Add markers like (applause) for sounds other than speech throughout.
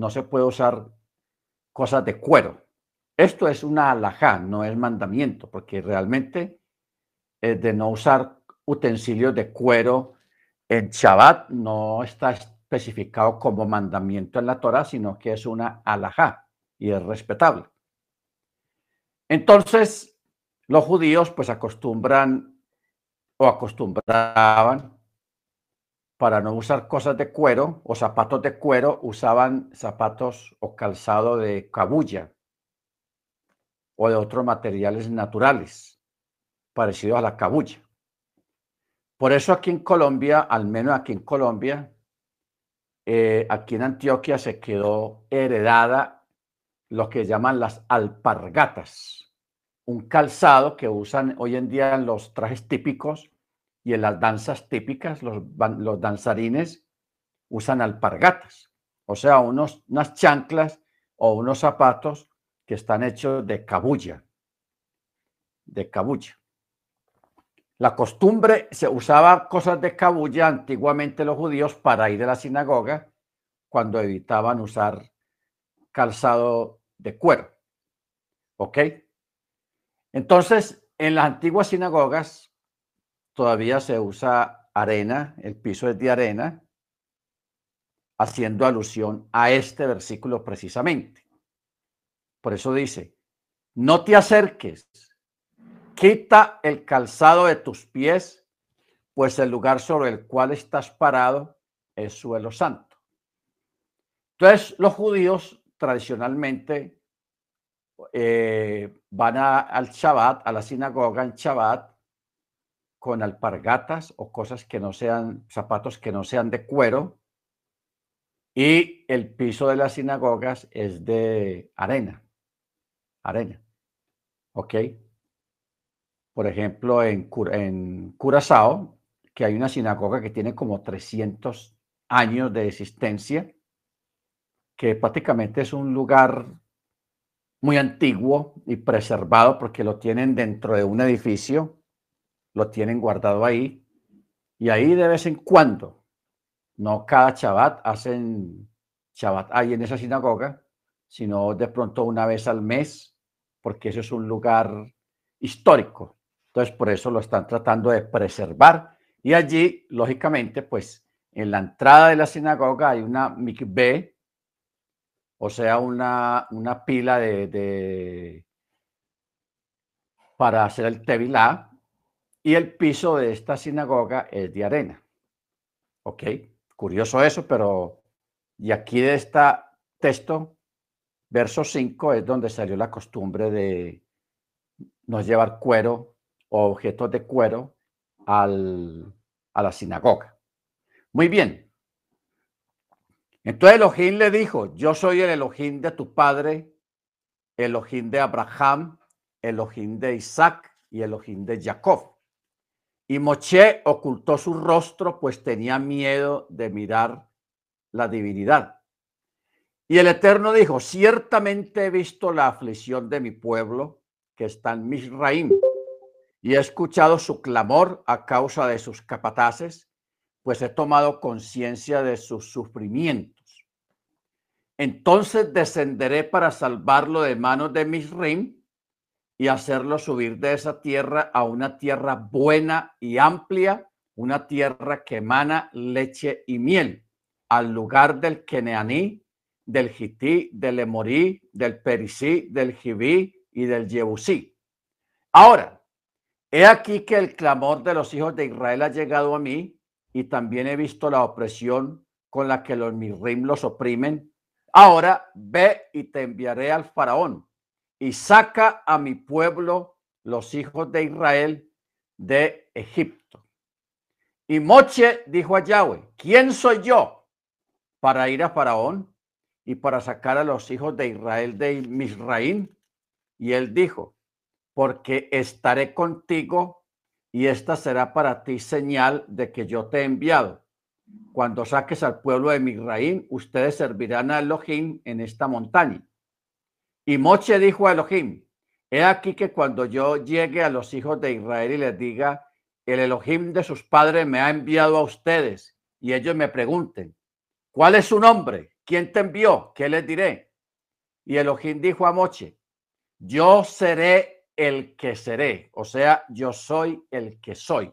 no se puede usar cosas de cuero. Esto es una alajá, no es mandamiento, porque realmente de no usar utensilios de cuero en Shabbat no está especificado como mandamiento en la Torah, sino que es una alajá y es respetable. Entonces, los judíos pues acostumbran o acostumbraban para no usar cosas de cuero o zapatos de cuero, usaban zapatos o calzado de cabulla o de otros materiales naturales parecidos a la cabulla. Por eso aquí en Colombia, al menos aquí en Colombia, eh, aquí en Antioquia se quedó heredada lo que llaman las alpargatas, un calzado que usan hoy en día en los trajes típicos y en las danzas típicas, los, danzarines usan alpargatas, o sea, unos, unas chanclas o unos zapatos que están hechos de cabulla, de cabulla. La costumbre, se usaba cosas de cabulla antiguamente los judíos para ir a la sinagoga cuando evitaban usar calzado de cuero. ¿Ok? Entonces, en las antiguas sinagogas todavía se usa arena, el piso es de arena, haciendo alusión a este versículo precisamente. Por eso dice, no te acerques, quita el calzado de tus pies, pues el lugar sobre el cual estás parado es suelo santo. Entonces, los judíos tradicionalmente eh, van al Shabbat, a la sinagoga en Shabbat, con alpargatas o cosas que no sean, zapatos que no sean de cuero. Y el piso de las sinagogas es de arena. Arena. ¿Ok? Por ejemplo, en, en Curazao, que hay una sinagoga que tiene como 300 años de existencia, que prácticamente es un lugar muy antiguo y preservado porque lo tienen dentro de un edificio lo tienen guardado ahí. Y ahí de vez en cuando, no cada Shabbat hacen Shabbat ahí en esa sinagoga, sino de pronto una vez al mes, porque eso es un lugar histórico. Entonces, por eso lo están tratando de preservar. Y allí, lógicamente, pues en la entrada de la sinagoga hay una mikveh, o sea, una, una pila de, de, para hacer el tevilá, y el piso de esta sinagoga es de arena. Ok, curioso eso, pero y aquí de este texto, verso 5, es donde salió la costumbre de no llevar cuero o objetos de cuero al, a la sinagoga. Muy bien. Entonces Elohim le dijo, yo soy el Elohim de tu padre, Elohim de Abraham, Elohim de Isaac y Elohim de Jacob. Y Moche ocultó su rostro, pues tenía miedo de mirar la divinidad. Y el Eterno dijo, ciertamente he visto la aflicción de mi pueblo que está en Misraim, y he escuchado su clamor a causa de sus capataces, pues he tomado conciencia de sus sufrimientos. Entonces descenderé para salvarlo de manos de Misraim y hacerlo subir de esa tierra a una tierra buena y amplia, una tierra que emana leche y miel, al lugar del Keneaní, del Gití, del Emorí, del Perisí, del Jibí y del Jebusí. Ahora, he aquí que el clamor de los hijos de Israel ha llegado a mí y también he visto la opresión con la que los Mirrim los oprimen. Ahora ve y te enviaré al faraón y saca a mi pueblo, los hijos de Israel, de Egipto. Y Moche dijo a Yahweh, ¿quién soy yo para ir a Faraón y para sacar a los hijos de Israel de Misraín? Y él dijo, porque estaré contigo y esta será para ti señal de que yo te he enviado. Cuando saques al pueblo de Misraín, ustedes servirán a Elohim en esta montaña. Y Moche dijo a Elohim, he aquí que cuando yo llegue a los hijos de Israel y les diga, el Elohim de sus padres me ha enviado a ustedes, y ellos me pregunten, ¿cuál es su nombre? ¿quién te envió? ¿Qué les diré? Y Elohim dijo a Moche, yo seré el que seré, o sea, yo soy el que soy.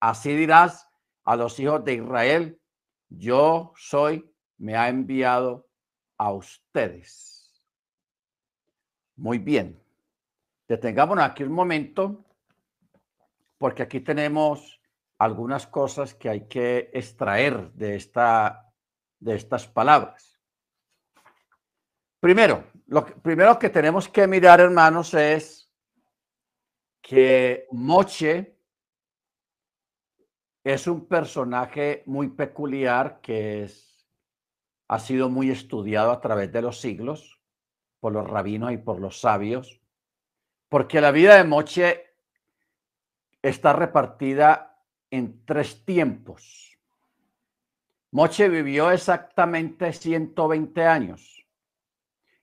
Así dirás a los hijos de Israel, yo soy, me ha enviado a ustedes. Muy bien. Detengámonos aquí un momento, porque aquí tenemos algunas cosas que hay que extraer de, esta, de estas palabras. Primero, lo primero que tenemos que mirar, hermanos, es que Moche es un personaje muy peculiar que es, ha sido muy estudiado a través de los siglos por los rabinos y por los sabios, porque la vida de Moche está repartida en tres tiempos. Moche vivió exactamente 120 años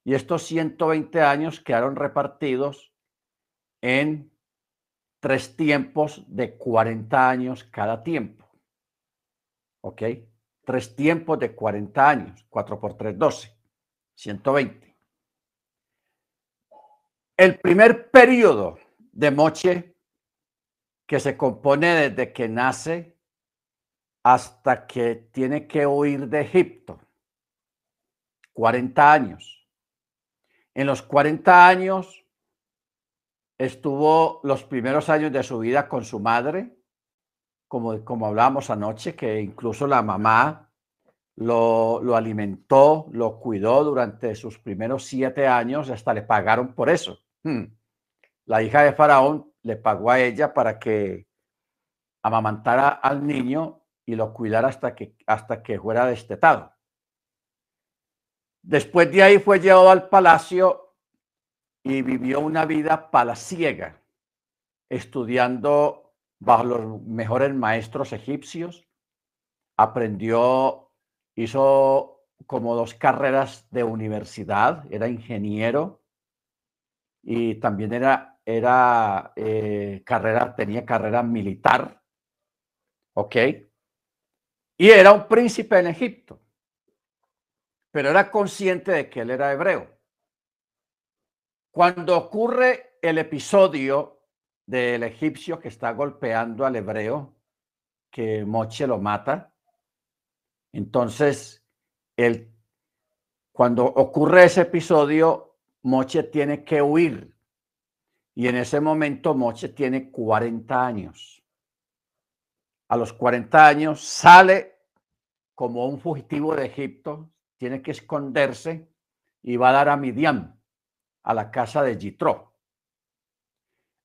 y estos 120 años quedaron repartidos en tres tiempos de 40 años cada tiempo. ¿Ok? Tres tiempos de 40 años. 4 por 3, 12. 120. El primer periodo de Moche, que se compone desde que nace hasta que tiene que huir de Egipto. 40 años. En los 40 años estuvo los primeros años de su vida con su madre, como, como hablábamos anoche, que incluso la mamá lo, lo, alimentó, lo cuidó durante sus primeros siete años, hasta le pagaron por eso. Hmm. La hija de Faraón le pagó a ella para que amamantara al niño y lo cuidara hasta que, hasta que fuera destetado. Después de ahí fue llevado al palacio y vivió una vida palaciega, estudiando bajo los mejores maestros egipcios. Aprendió, hizo como dos carreras de universidad, era ingeniero y también era, era eh, carrera, tenía carrera militar, ¿ok? Y era un príncipe en Egipto, pero era consciente de que él era hebreo. Cuando ocurre el episodio del egipcio que está golpeando al hebreo, que Moche lo mata, entonces el, cuando ocurre ese episodio, Moche tiene que huir. Y en ese momento Moche tiene 40 años. A los 40 años sale como un fugitivo de Egipto, tiene que esconderse y va a dar a Midian a la casa de Jitro.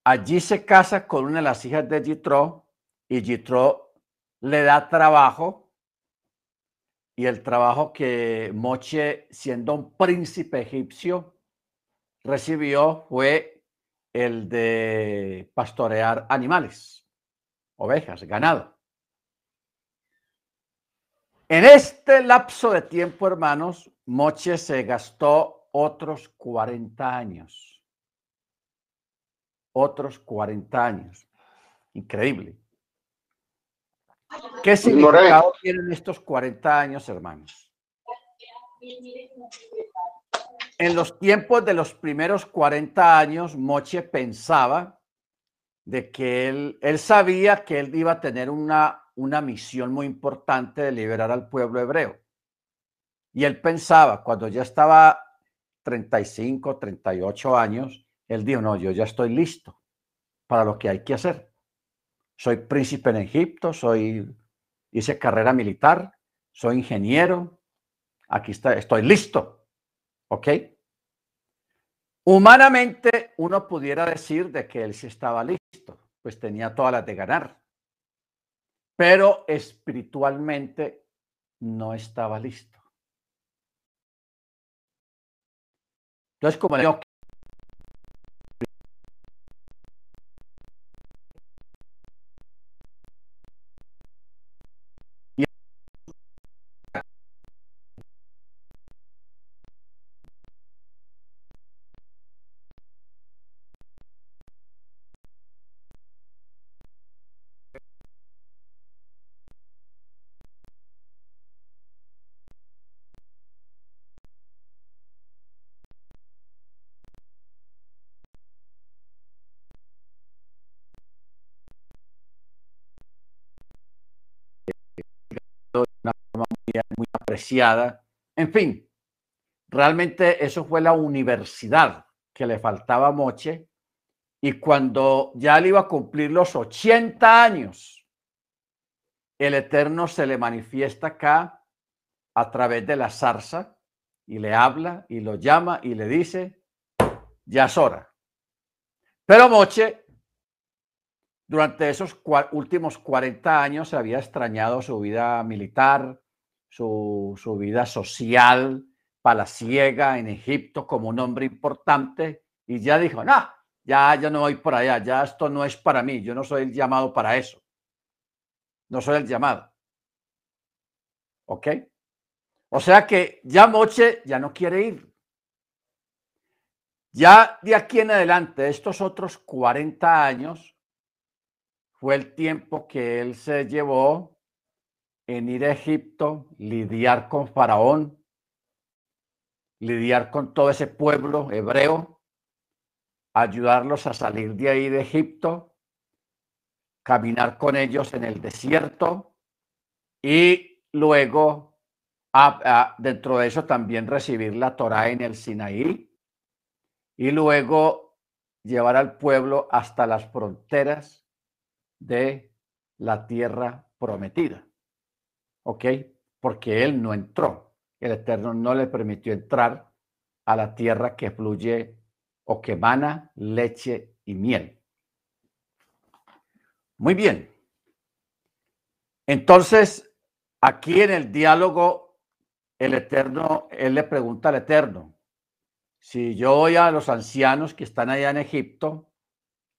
Allí se casa con una de las hijas de Jitro y Jitro le da trabajo y el trabajo que Moche, siendo un príncipe egipcio, recibió fue el de pastorear animales, ovejas, ganado. En este lapso de tiempo, hermanos, Moche se gastó otros 40 años. Otros 40 años. Increíble. ¿Qué significado tienen estos 40 años, hermanos? En los tiempos de los primeros 40 años, Moche pensaba de que él, él sabía que él iba a tener una, una misión muy importante de liberar al pueblo hebreo. Y él pensaba, cuando ya estaba 35, 38 años, él dijo, no, yo ya estoy listo para lo que hay que hacer. Soy príncipe en Egipto, soy, hice carrera militar, soy ingeniero, aquí está, estoy listo. ¿Ok? Humanamente uno pudiera decir de que él sí estaba listo, pues tenía todas las de ganar. Pero espiritualmente no estaba listo. Entonces, como le En fin, realmente eso fue la universidad que le faltaba a Moche. Y cuando ya le iba a cumplir los 80 años, el Eterno se le manifiesta acá a través de la zarza y le habla y lo llama y le dice, ya es hora. Pero Moche, durante esos últimos 40 años, se había extrañado su vida militar, su, vida social, palaciega en Egipto como un hombre importante y ya dijo, no, ya, ya no voy por allá, ya esto no es para mí, yo no soy el llamado para eso. No soy el llamado. ¿Ok? O sea que ya Moche ya no quiere ir. Ya de aquí en adelante, estos otros 40 años, fue el tiempo que él se llevó en ir a Egipto, lidiar con Faraón, lidiar con todo ese pueblo hebreo, ayudarlos a salir de ahí de Egipto, caminar con ellos en el desierto y luego dentro de eso también recibir la Torá en el Sinaí y luego llevar al pueblo hasta las fronteras de la tierra prometida. ¿Ok? Porque él no entró. El Eterno no le permitió entrar a la tierra que fluye o que emana leche y miel. Muy bien. Entonces, aquí en el diálogo, el Eterno, él le pregunta al Eterno, si yo voy a los ancianos que están allá en Egipto,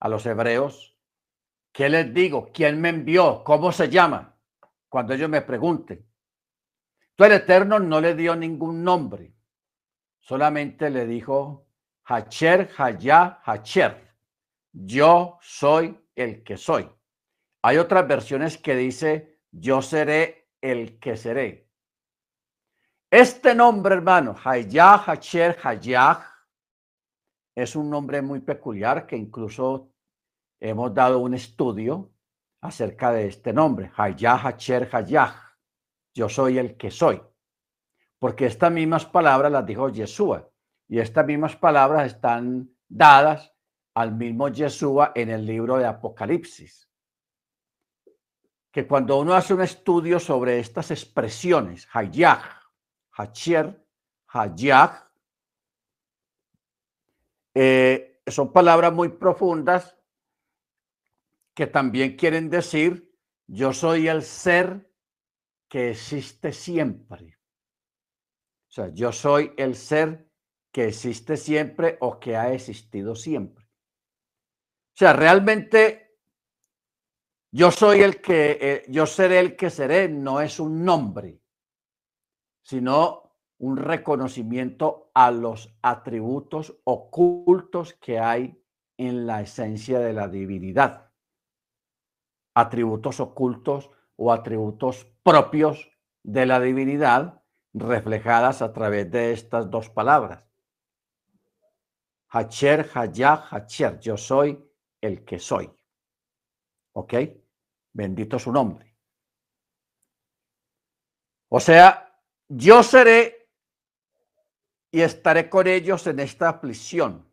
a los hebreos, ¿qué les digo? ¿Quién me envió? ¿Cómo se llama? Cuando ellos me pregunten. Entonces el Eterno no le dio ningún nombre, solamente le dijo Hacher, Hayá, Hacher. Yo soy el que soy. Hay otras versiones que dice yo seré el que seré. Este nombre, hermano, Hayah Hacher Hayah, es un nombre muy peculiar que incluso hemos dado un estudio acerca de este nombre, Hayah Hacher Hayah. Yo soy el que soy. Porque estas mismas palabras las dijo Yeshua y estas mismas palabras están dadas al mismo Yeshua en el libro de Apocalipsis. Que cuando uno hace un estudio sobre estas expresiones, Hayah, Hacher, Hayah. Eh, son palabras muy profundas que también quieren decir yo soy el ser que existe siempre. O sea, yo soy el ser que existe siempre o que ha existido siempre. O sea, realmente yo soy el que, eh, yo seré el que seré, no es un nombre sino un reconocimiento a los atributos ocultos que hay en la esencia de la divinidad. Atributos ocultos o atributos propios de la divinidad reflejadas a través de estas dos palabras. Hacher, Hayah, Hacher, yo soy el que soy. ¿Ok? Bendito su nombre. O sea, yo seré y estaré con ellos en esta aflicción,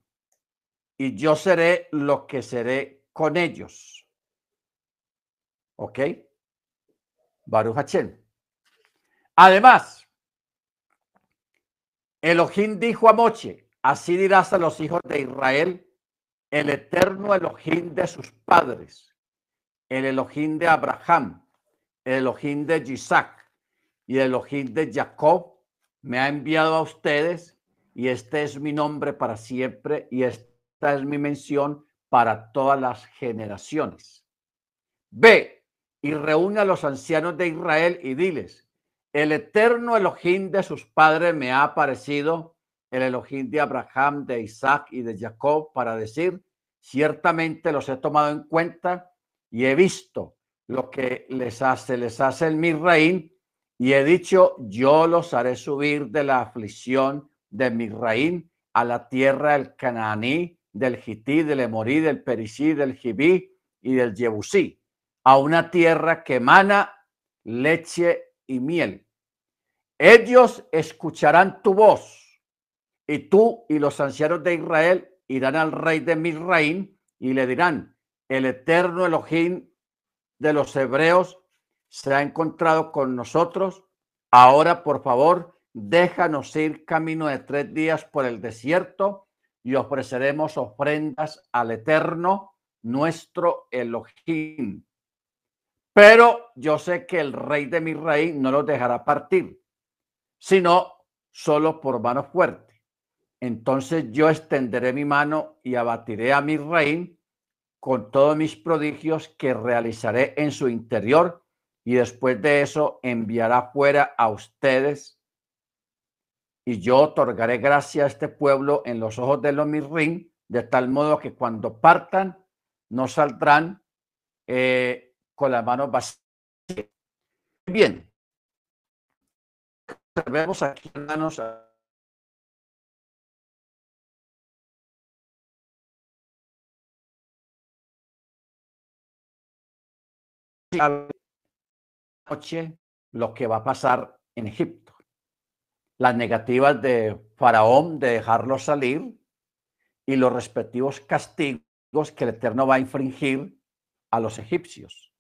y yo seré lo que seré con ellos. ¿Ok? Baruch. Además, Elohim dijo a Moche, así dirás a los hijos de Israel, el eterno Elohim de sus padres, el Elohim de Abraham, el Elohim de Isaac, y el Elohim de Jacob me ha enviado a ustedes y este es mi nombre para siempre y esta es mi mención para todas las generaciones. Ve y reúne a los ancianos de Israel y diles, el eterno Elohim de sus padres me ha aparecido, el Elohim de Abraham, de Isaac y de Jacob, para decir, ciertamente los he tomado en cuenta y he visto lo que les hace, les hace el Misraín y he dicho, yo los haré subir de la aflicción de Misraín a la tierra del Cananí, del Hití, del Emorí, del Perisí, del Gibí y del Jebusí, a una tierra que emana leche y miel. ellos escucharán tu voz y tú y los ancianos de Israel irán al rey de Misraim y le dirán, el eterno Elohim de los hebreos se ha encontrado con nosotros. Ahora, por favor, déjanos ir camino de tres días por el desierto y ofreceremos ofrendas al eterno nuestro Elohim. Pero yo sé que el rey de mi rey no los dejará partir, sino solo por mano fuerte. Entonces yo extenderé mi mano y abatiré a mi rey con todos mis prodigios que realizaré en su interior y después de eso enviará fuera a ustedes y yo otorgaré gracia a este pueblo en los ojos de los mirrín, de tal modo que cuando partan no saldrán eh, con las manos vacías. Bien, observemos aquí, hermanos, noche lo que va a pasar en Egipto. Las negativas de Faraón de dejarlo salir y los respectivos castigos que el Eterno va a infringir a los egipcios.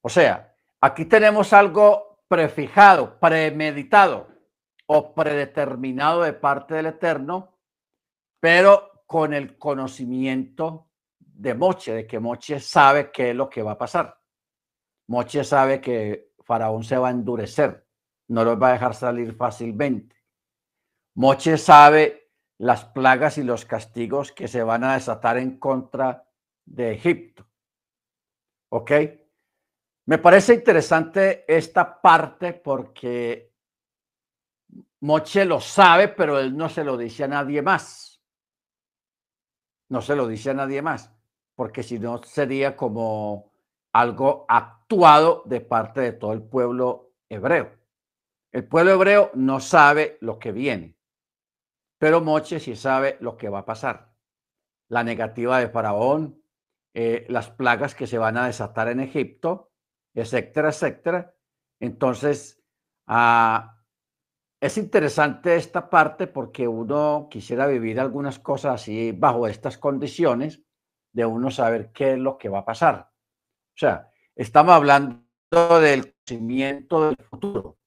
O sea, aquí tenemos algo prefijado, premeditado o predeterminado de parte del Eterno, pero con el conocimiento de Moche, de que Moche sabe qué es lo que va a pasar. Moche sabe que Faraón se va a endurecer, no los va a dejar salir fácilmente. Moche sabe las plagas y los castigos que se van a desatar en contra de Egipto. ¿Ok? Me parece interesante esta parte porque Moche lo sabe, pero él no se lo dice a nadie más. No se lo dice a nadie más, porque si no sería como algo actuado de parte de todo el pueblo hebreo. El pueblo hebreo no sabe lo que viene, pero Moche sí sabe lo que va a pasar. La negativa de Faraón, eh, las plagas que se van a desatar en Egipto, etcétera, etcétera. Entonces, ah, es interesante esta parte porque uno quisiera vivir algunas cosas así bajo estas condiciones de uno saber qué es lo que va a pasar. O sea, estamos hablando del conocimiento del futuro.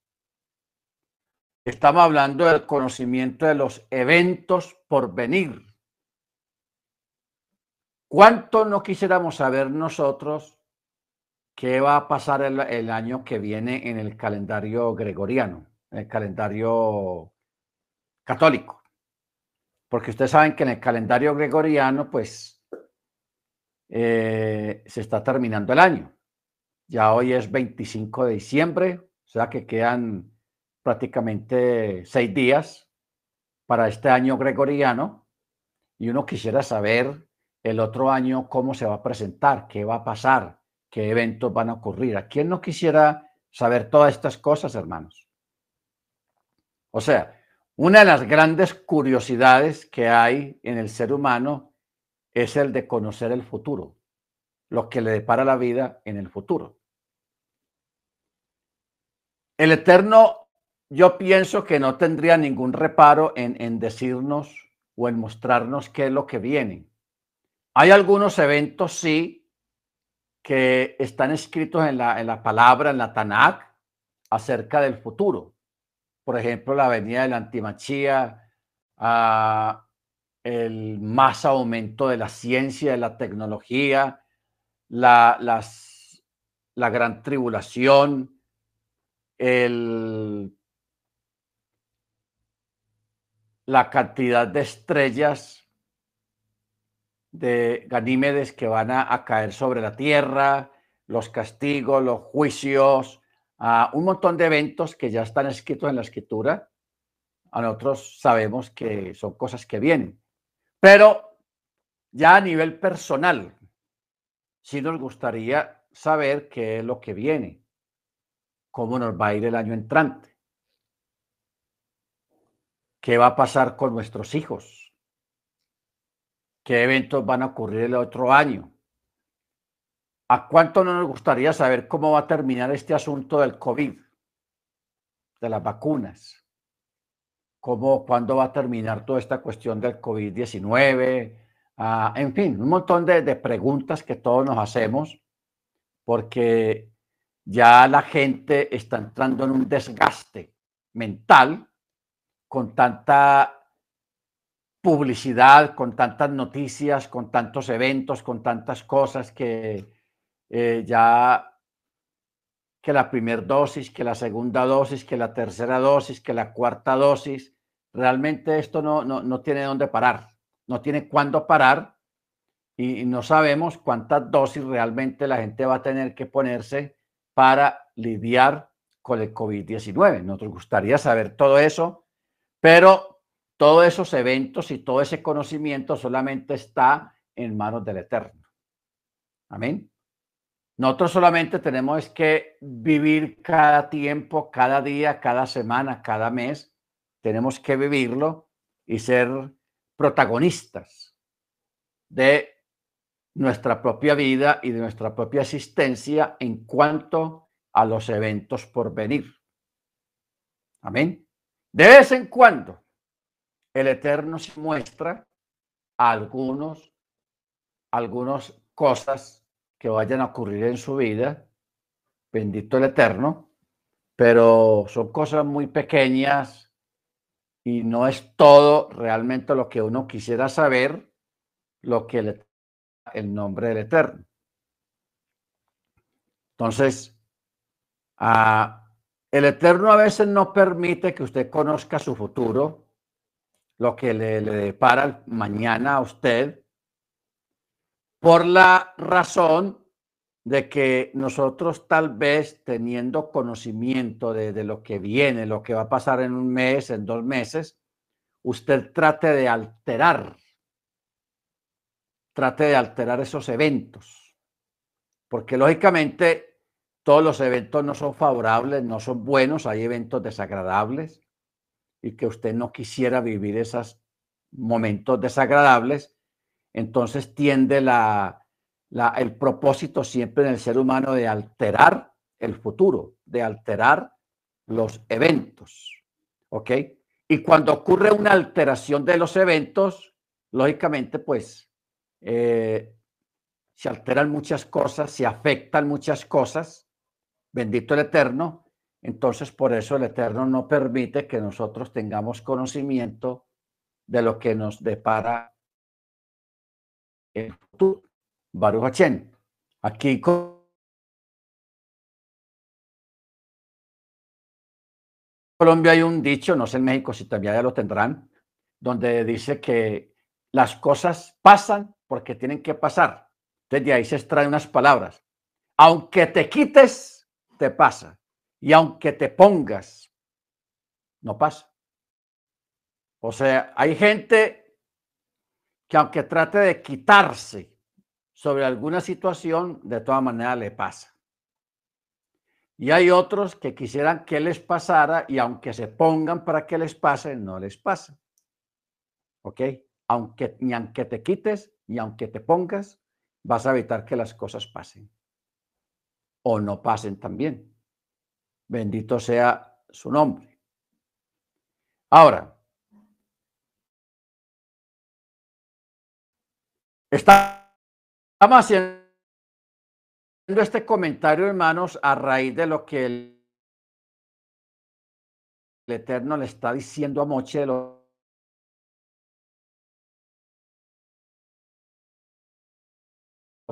Estamos hablando del conocimiento de los eventos por venir. ¿Cuánto no quisiéramos saber nosotros qué va a pasar el, año que viene en el calendario gregoriano, en el calendario católico? Porque ustedes saben que en el calendario gregoriano, pues eh, se está terminando el año. Ya hoy es 25 de diciembre, o sea que quedan prácticamente seis días para este año gregoriano y uno quisiera saber el otro año cómo se va a presentar, qué va a pasar, qué eventos van a ocurrir. ¿A quién no quisiera saber todas estas cosas, hermanos? O sea, una de las grandes curiosidades que hay en el ser humano es el de conocer el futuro, lo que le depara la vida en el futuro. El Eterno, yo pienso que no tendría ningún reparo en, decirnos o en mostrarnos qué es lo que viene. Hay algunos eventos, sí, que están escritos en la, en la palabra, en la Tanakh, acerca del futuro. Por ejemplo, la venida de la antimachía, a el más aumento de la ciencia, de la tecnología, la, las, la gran tribulación, el, la cantidad de estrellas de Ganímedes que van a, caer sobre la tierra, los castigos, los juicios, un montón de eventos que ya están escritos en la escritura. A nosotros sabemos que son cosas que vienen. Pero ya a nivel personal, sí nos gustaría saber qué es lo que viene, cómo nos va a ir el año entrante, qué va a pasar con nuestros hijos, qué eventos van a ocurrir el otro año. ¿A cuánto no nos gustaría saber cómo va a terminar este asunto del COVID? de las vacunas, cómo, cuándo va a terminar toda esta cuestión del COVID-19, ah, en fin, un montón de, de preguntas que todos nos hacemos, porque ya la gente está entrando en un desgaste mental con tanta publicidad, con tantas noticias, con tantos eventos, con tantas cosas que eh, ya que la primera dosis, que la segunda dosis, que la tercera dosis, que la cuarta dosis, realmente esto no, no, no tiene dónde parar, no tiene cuándo parar y, y no sabemos cuántas dosis realmente la gente va a tener que ponerse para lidiar con el COVID-19. Nos gustaría saber todo eso, pero todos esos eventos y todo ese conocimiento solamente está en manos del Eterno. Amén. Nosotros solamente tenemos que vivir cada tiempo, cada día, cada semana, cada mes. Tenemos que vivirlo y ser protagonistas de nuestra propia vida y de nuestra propia existencia en cuanto a los eventos por venir. Amén. De vez en cuando el Eterno se muestra a algunos, algunas cosas que vayan a ocurrir en su vida, bendito el Eterno, pero son cosas muy pequeñas y no es todo realmente lo que uno quisiera saber, lo que le el nombre del Eterno. Entonces, ah, el Eterno a veces no permite que usted conozca su futuro, lo que le, depara mañana a usted, por la razón de que nosotros tal vez teniendo conocimiento de, de, lo que viene, lo que va a pasar en un mes, en dos meses, usted trate de alterar, trate de alterar esos eventos, porque lógicamente todos los eventos no son favorables, no son buenos, hay eventos desagradables, y que usted no quisiera vivir esos momentos desagradables, entonces tiende la, el propósito siempre en el ser humano de alterar el futuro, de alterar los eventos. ¿Ok? Y cuando ocurre una alteración de los eventos, lógicamente, pues eh, se alteran muchas cosas, se afectan muchas cosas. Bendito el Eterno. Entonces, por eso el Eterno no permite que nosotros tengamos conocimiento de lo que nos depara el futuro. Baruch Hachem. Aquí Colombia hay un dicho, no sé en México si también ya lo tendrán, donde dice que las cosas pasan porque tienen que pasar. Desde ahí se extraen unas palabras. Aunque te quites, te pasa. Y aunque te pongas, no pasa. O sea, hay gente que aunque trate de quitarse sobre alguna situación, de todas maneras le pasa. Y hay otros que quisieran que les pasara y aunque se pongan para que les pase, no les pasa. ¿Ok? Aunque, ni aunque te quites, ni aunque te pongas, vas a evitar que las cosas pasen. O no pasen también. Bendito sea su nombre. Ahora, estamos haciendo este comentario, hermanos, a raíz de lo que el, Eterno le está diciendo a Moche lo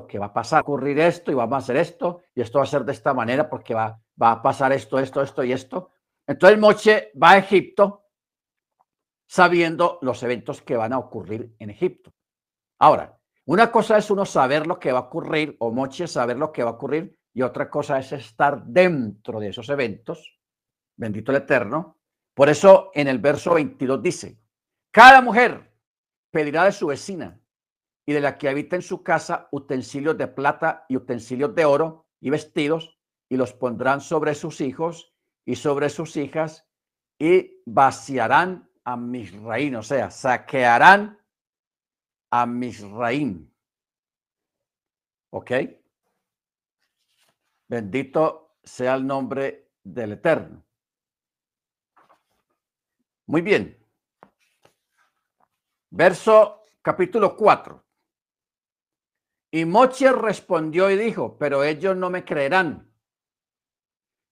que va a pasar, ocurrir esto y vamos a hacer esto y esto va a ser de esta manera porque va, va a pasar esto, esto, esto y esto. Entonces Moche va a Egipto sabiendo los eventos que van a ocurrir en Egipto. Ahora, una cosa es uno saber lo que va a ocurrir o Moche saber lo que va a ocurrir y otra cosa es estar dentro de esos eventos. Bendito el Eterno. Por eso en el verso 22 dice, cada mujer pedirá de su vecina y de la que habita en su casa utensilios de plata y utensilios de oro y vestidos, y los pondrán sobre sus hijos y sobre sus hijas, y vaciarán a Misraín, o sea, saquearán a Misraín. ¿Ok? Bendito sea el nombre del Eterno. Muy bien. Verso capítulo 4. Y Moche respondió y dijo, pero ellos no me creerán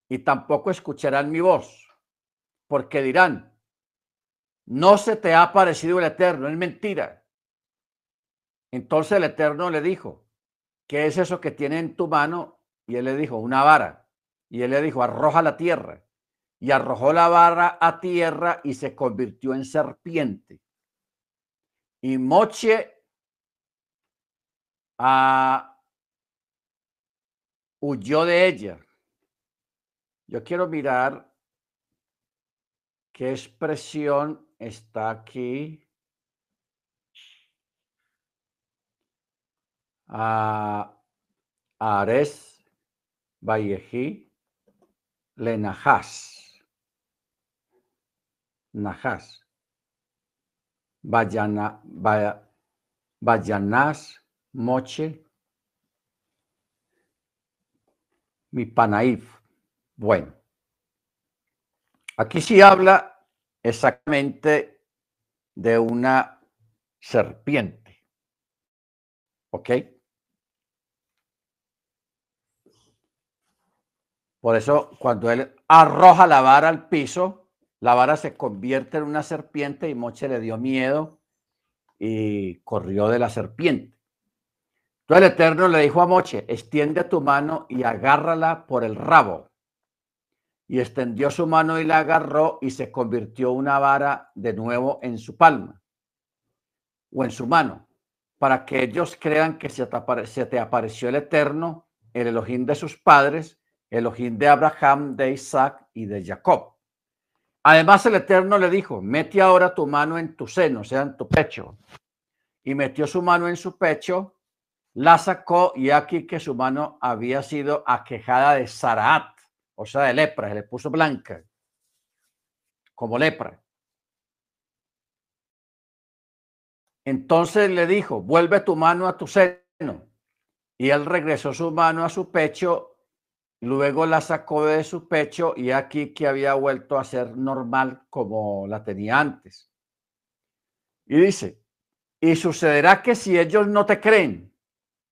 y tampoco escucharán mi voz, porque dirán, no se te ha aparecido el Eterno, es mentira. Entonces el Eterno le dijo, ¿qué es eso que tiene en tu mano? Y él le dijo, una vara. Y él le dijo, arroja la tierra y arrojó la barra a tierra y se convirtió en serpiente. Y Moche ah, huyó de ella. Yo quiero mirar qué expresión está aquí. ah, Ares Vallejí Lenajas. Najas. Vayana, Vayanas, Moche, mi Panaif. Bueno, aquí sí habla exactamente de una serpiente. ¿Ok? Por eso cuando él arroja la vara al piso, la vara se convierte en una serpiente y Moche le dio miedo y corrió de la serpiente. Entonces el Eterno le dijo a Moche, extiende tu mano y agárrala por el rabo. Y extendió su mano y la agarró y se convirtió una vara de nuevo en su palma o en su mano, para que ellos crean que se te, apareció el Eterno, el Elohim de sus padres, el Elohim de Abraham, de Isaac y de Jacob. Además el Eterno le dijo, mete ahora tu mano en tu seno, o sea, en tu pecho. Y metió su mano en su pecho, la sacó y aquí que su mano había sido aquejada de Saraat, o sea, de lepra, se le puso blanca, como lepra. Entonces le dijo, vuelve tu mano a tu seno. Y él regresó su mano a su pecho Luego la sacó de su pecho y aquí que había vuelto a ser normal como la tenía antes. Y dice, y sucederá que si ellos no te creen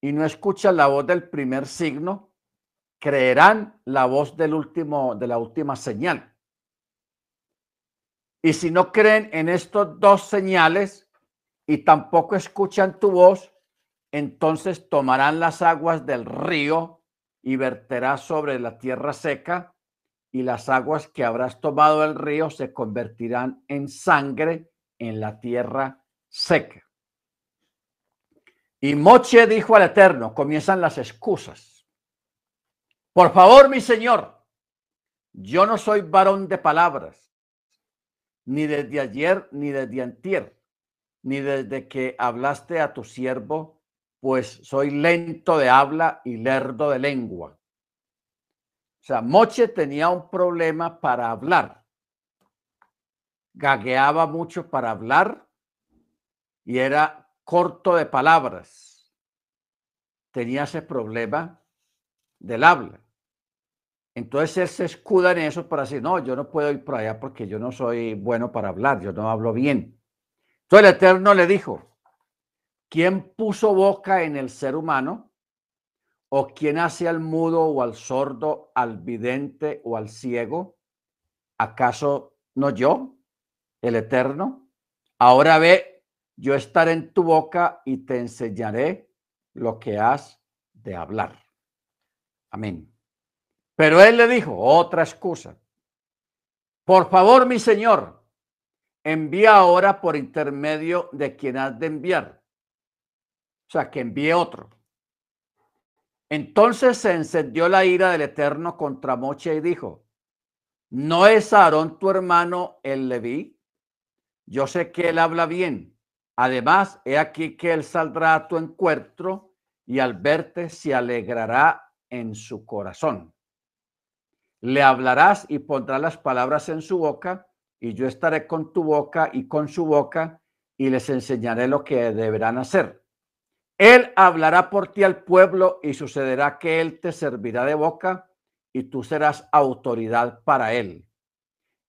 y no escuchan la voz del primer signo, creerán la voz del último, de la última señal. Y si no creen en estos dos señales y tampoco escuchan tu voz, entonces tomarán las aguas del río y verterás sobre la tierra seca, y las aguas que habrás tomado del río se convertirán en sangre en la tierra seca. Y Moche dijo al Eterno, comienzan las excusas. Por favor, mi Señor, yo no soy varón de palabras, ni desde ayer, ni desde antier, ni desde que hablaste a tu siervo pues soy lento de habla y lerdo de lengua. O sea, Moche tenía un problema para hablar. Gagueaba mucho para hablar y era corto de palabras. Tenía ese problema del habla. Entonces él se escuda en eso para decir, no, yo no puedo ir por allá porque yo no soy bueno para hablar, yo no hablo bien. Entonces el Eterno le dijo, ¿Quién puso boca en el ser humano? ¿O quién hace al mudo o al sordo, al vidente o al ciego? ¿Acaso no yo, el Eterno? Ahora ve, yo estaré en tu boca y te enseñaré lo que has de hablar. Amén. Pero él le dijo otra excusa. Por favor, mi Señor, envía ahora por intermedio de quien has de enviar o sea, que envíe otro. Entonces se encendió la ira del Eterno contra Moche y dijo, ¿no es Aarón tu hermano el Leví? Yo sé que él habla bien. Además, he aquí que él saldrá a tu encuentro y al verte se alegrará en su corazón. Le hablarás y pondrás las palabras en su boca, y yo estaré con tu boca y con su boca, y les enseñaré lo que deberán hacer. Él hablará por ti al pueblo y sucederá que Él te servirá de boca y tú serás autoridad para Él.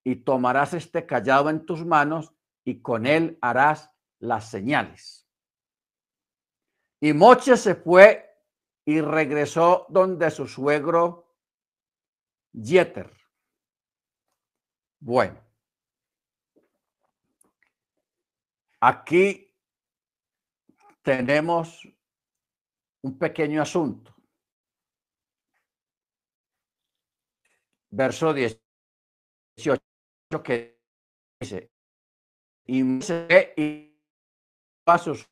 y tomarás este callado en tus manos y con él harás las señales. Y Moche se fue y regresó donde su suegro Jeter. Bueno, aquí tenemos un pequeño asunto. Verso 18 que dice, y, sus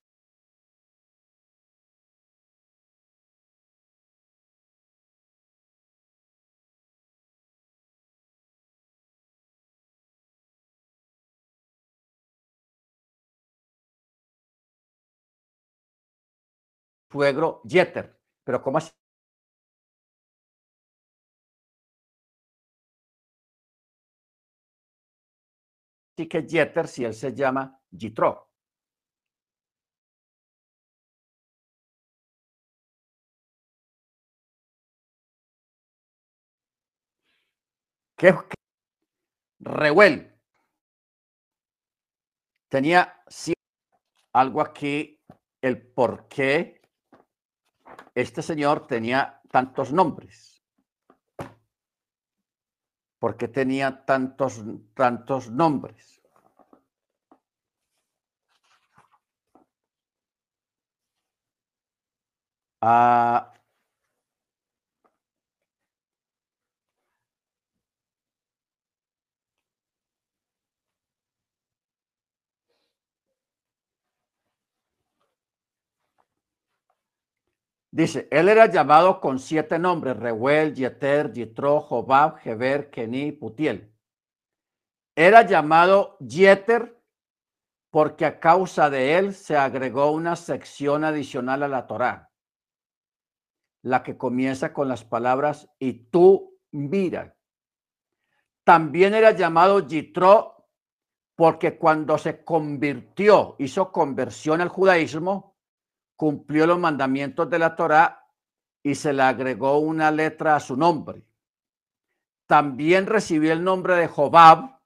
suegro Jeter. Pero ¿cómo así? Así que Jeter si él se llama Jitro. ¿Qué, Reuel tenía algo aquí, el por qué este señor tenía tantos nombres? ¿Por qué tenía tantos, tantos nombres? Ah, Dice, él era llamado con siete nombres, Reuel, Yeter, Yitro, Jobab, Geber, Keni, Putiel. Era llamado Yeter porque a causa de él se agregó una sección adicional a la Torá, la que comienza con las palabras y tú mira. También era llamado Yitro porque cuando se convirtió, hizo conversión al judaísmo, cumplió los mandamientos de la Torá y se le agregó una letra a su nombre. También recibió el nombre de Jobab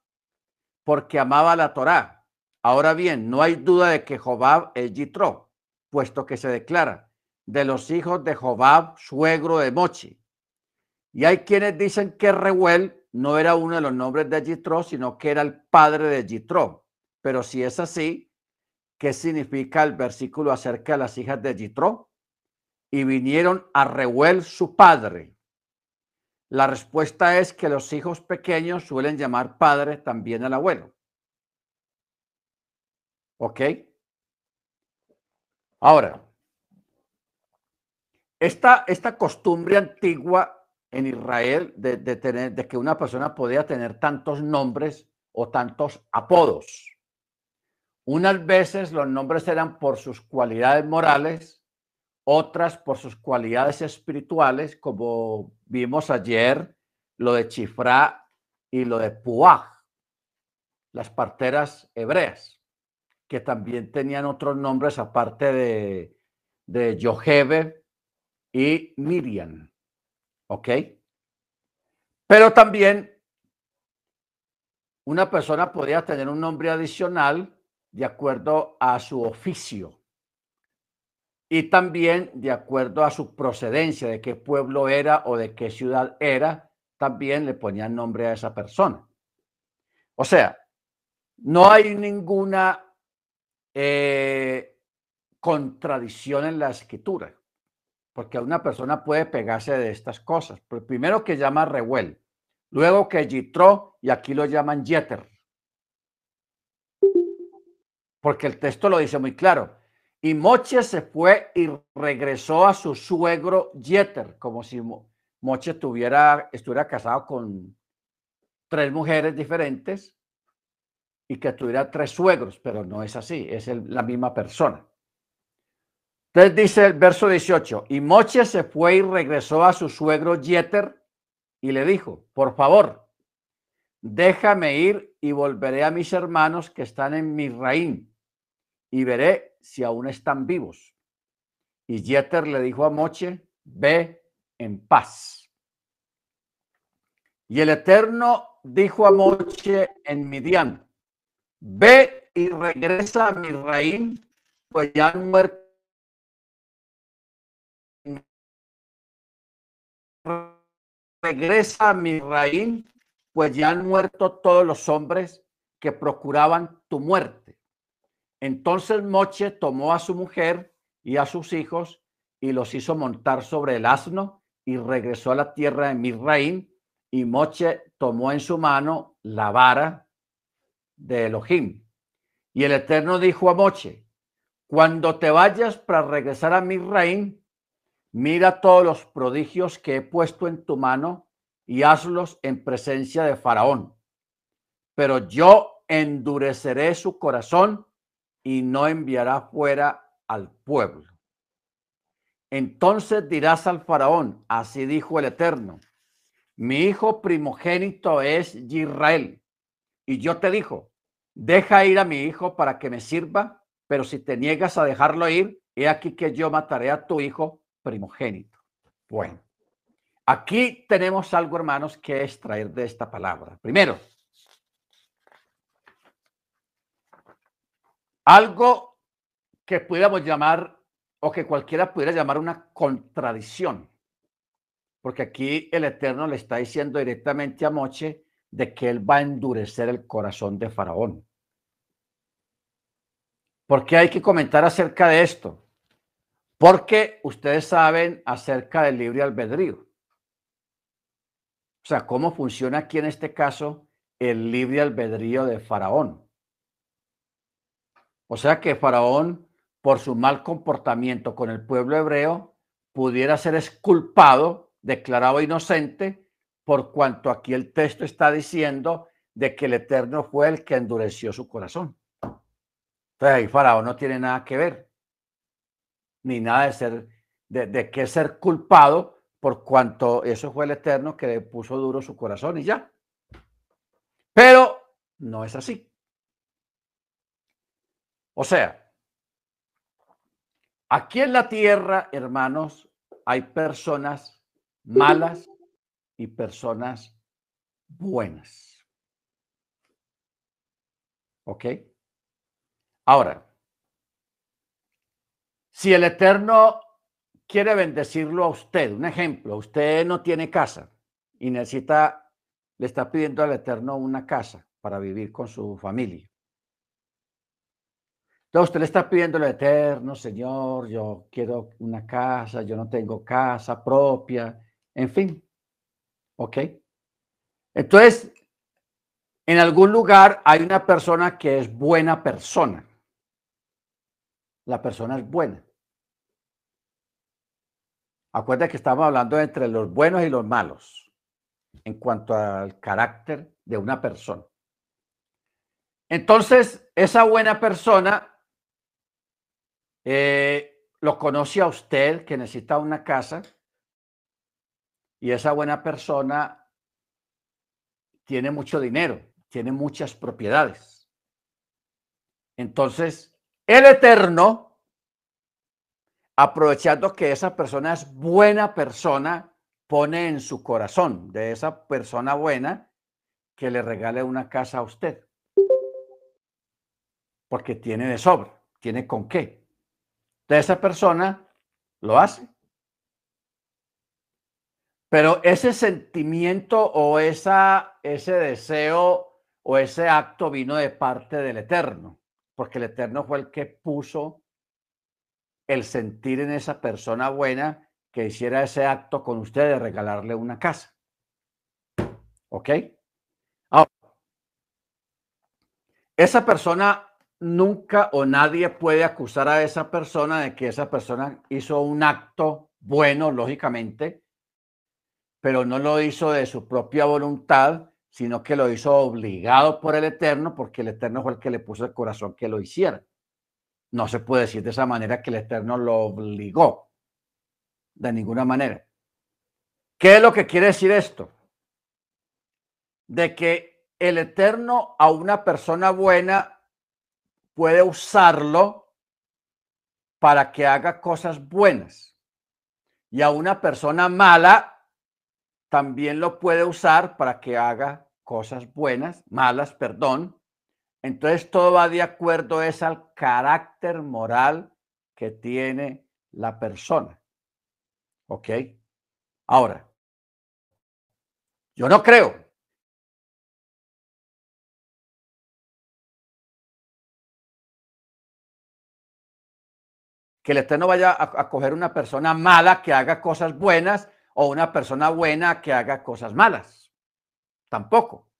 porque amaba la Torá. Ahora bien, no hay duda de que Jobab es Yitro, puesto que se declara de los hijos de Jobab, suegro de Mochi. Y hay quienes dicen que Reuel no era uno de los nombres de Yitro, sino que era el padre de Yitro. Pero si es así, qué significa el versículo acerca de las hijas de Yitro. Y vinieron a Reuel su padre. La respuesta es que los hijos pequeños suelen llamar padre también al abuelo. ¿Ok? Ahora, esta, esta costumbre antigua en Israel de, tener, de que una persona podía tener tantos nombres o tantos apodos. Unas veces los nombres eran por sus cualidades morales, otras por sus cualidades espirituales, como vimos ayer lo de Chifra y lo de Puaj, las parteras hebreas, que también tenían otros nombres aparte de, de y Miriam. ¿Ok? Pero también una persona podía tener un nombre adicional de acuerdo a su oficio y también de acuerdo a su procedencia, de qué pueblo era o de qué ciudad era, también le ponían nombre a esa persona. O sea, no hay ninguna eh, contradicción en la escritura, porque una persona puede pegarse de estas cosas. primero que llama Rehuel, luego que Yitro, y aquí lo llaman Jeter porque el texto lo dice muy claro. Y Moche se fue y regresó a su suegro Jeter, como si Moche tuviera, estuviera casado con tres mujeres diferentes y que tuviera tres suegros, pero no es así, es la misma persona. Entonces dice el verso 18, y Moche se fue y regresó a su suegro Jeter y le dijo, por favor, déjame ir y volveré a mis hermanos que están en Misraín y veré si aún están vivos. Y Jeter le dijo a Moche, ve en paz. Y el Eterno dijo a Moche en Midian, ve y regresa a Misraim, pues ya han muerto. Regresa a Misraim, pues ya han muerto todos los hombres que procuraban tu muerte. Entonces Moche tomó a su mujer y a sus hijos y los hizo montar sobre el asno y regresó a la tierra de Misraim y Moche tomó en su mano la vara de Elohim. Y el Eterno dijo a Moche, cuando te vayas para regresar a Misraim, mira todos los prodigios que he puesto en tu mano y hazlos en presencia de Faraón. Pero yo endureceré su corazón y no enviará fuera al pueblo. Entonces dirás al faraón, así dijo el Eterno, mi hijo primogénito es Israel. Y yo te dijo, deja ir a mi hijo para que me sirva, pero si te niegas a dejarlo ir, he aquí que yo mataré a tu hijo primogénito. Bueno, aquí tenemos algo, hermanos, que extraer de esta palabra. Primero, algo que pudiéramos llamar o que cualquiera pudiera llamar una contradicción. Porque aquí el Eterno le está diciendo directamente a Moche de que él va a endurecer el corazón de Faraón. ¿Por qué hay que comentar acerca de esto? Porque ustedes saben acerca del libre albedrío. O sea, cómo funciona aquí en este caso el libre albedrío de Faraón. O sea que Faraón por su mal comportamiento con el pueblo hebreo, pudiera ser exculpado, declarado inocente, por cuanto aquí el texto está diciendo de que el Eterno fue el que endureció su corazón. Entonces ahí Faraón no tiene nada que ver, ni nada de ser, de, de qué ser culpado, por cuanto eso fue el Eterno que le puso duro su corazón y ya. Pero no es así. O sea, Aquí en la tierra, hermanos, hay personas malas y personas buenas. ¿Ok? Ahora, si el Eterno quiere bendecirlo a usted, un ejemplo, usted no tiene casa y necesita, le está pidiendo al Eterno una casa para vivir con su familia. Entonces usted le está pidiendo lo eterno, Señor, yo quiero una casa, yo no tengo casa propia, en fin. ¿Ok? Entonces, en algún lugar hay una persona que es buena persona. La persona es buena. Acuérdate que estamos hablando entre los buenos y los malos en cuanto al carácter de una persona. Entonces, esa buena persona eh, lo conoce a usted que necesita una casa y esa buena persona tiene mucho dinero, tiene muchas propiedades. Entonces, el Eterno, aprovechando que esa persona es buena persona, pone en su corazón de esa persona buena que le regale una casa a usted. Porque tiene de sobra, tiene con qué esa persona lo hace. Pero ese sentimiento o esa, ese deseo o ese acto vino de parte del Eterno, porque el Eterno fue el que puso el sentir en esa persona buena que hiciera ese acto con usted de regalarle una casa. ¿Ok? Ahora, esa persona nunca o nadie puede acusar a esa persona de que esa persona hizo un acto bueno, lógicamente, pero no lo hizo de su propia voluntad, sino que lo hizo obligado por el Eterno, porque el Eterno fue el que le puso el corazón que lo hiciera. No se puede decir de esa manera que el Eterno lo obligó, de ninguna manera. ¿Qué es lo que quiere decir esto? De que el Eterno a una persona buena puede usarlo para que haga cosas buenas. Y a una persona mala también lo puede usar para que haga cosas buenas, malas, perdón. Entonces todo va de acuerdo es al carácter moral que tiene la persona. ¿Ok? Ahora, yo no creo que el Eterno vaya a, coger una persona mala que haga cosas buenas o una persona buena que haga cosas malas. Tampoco.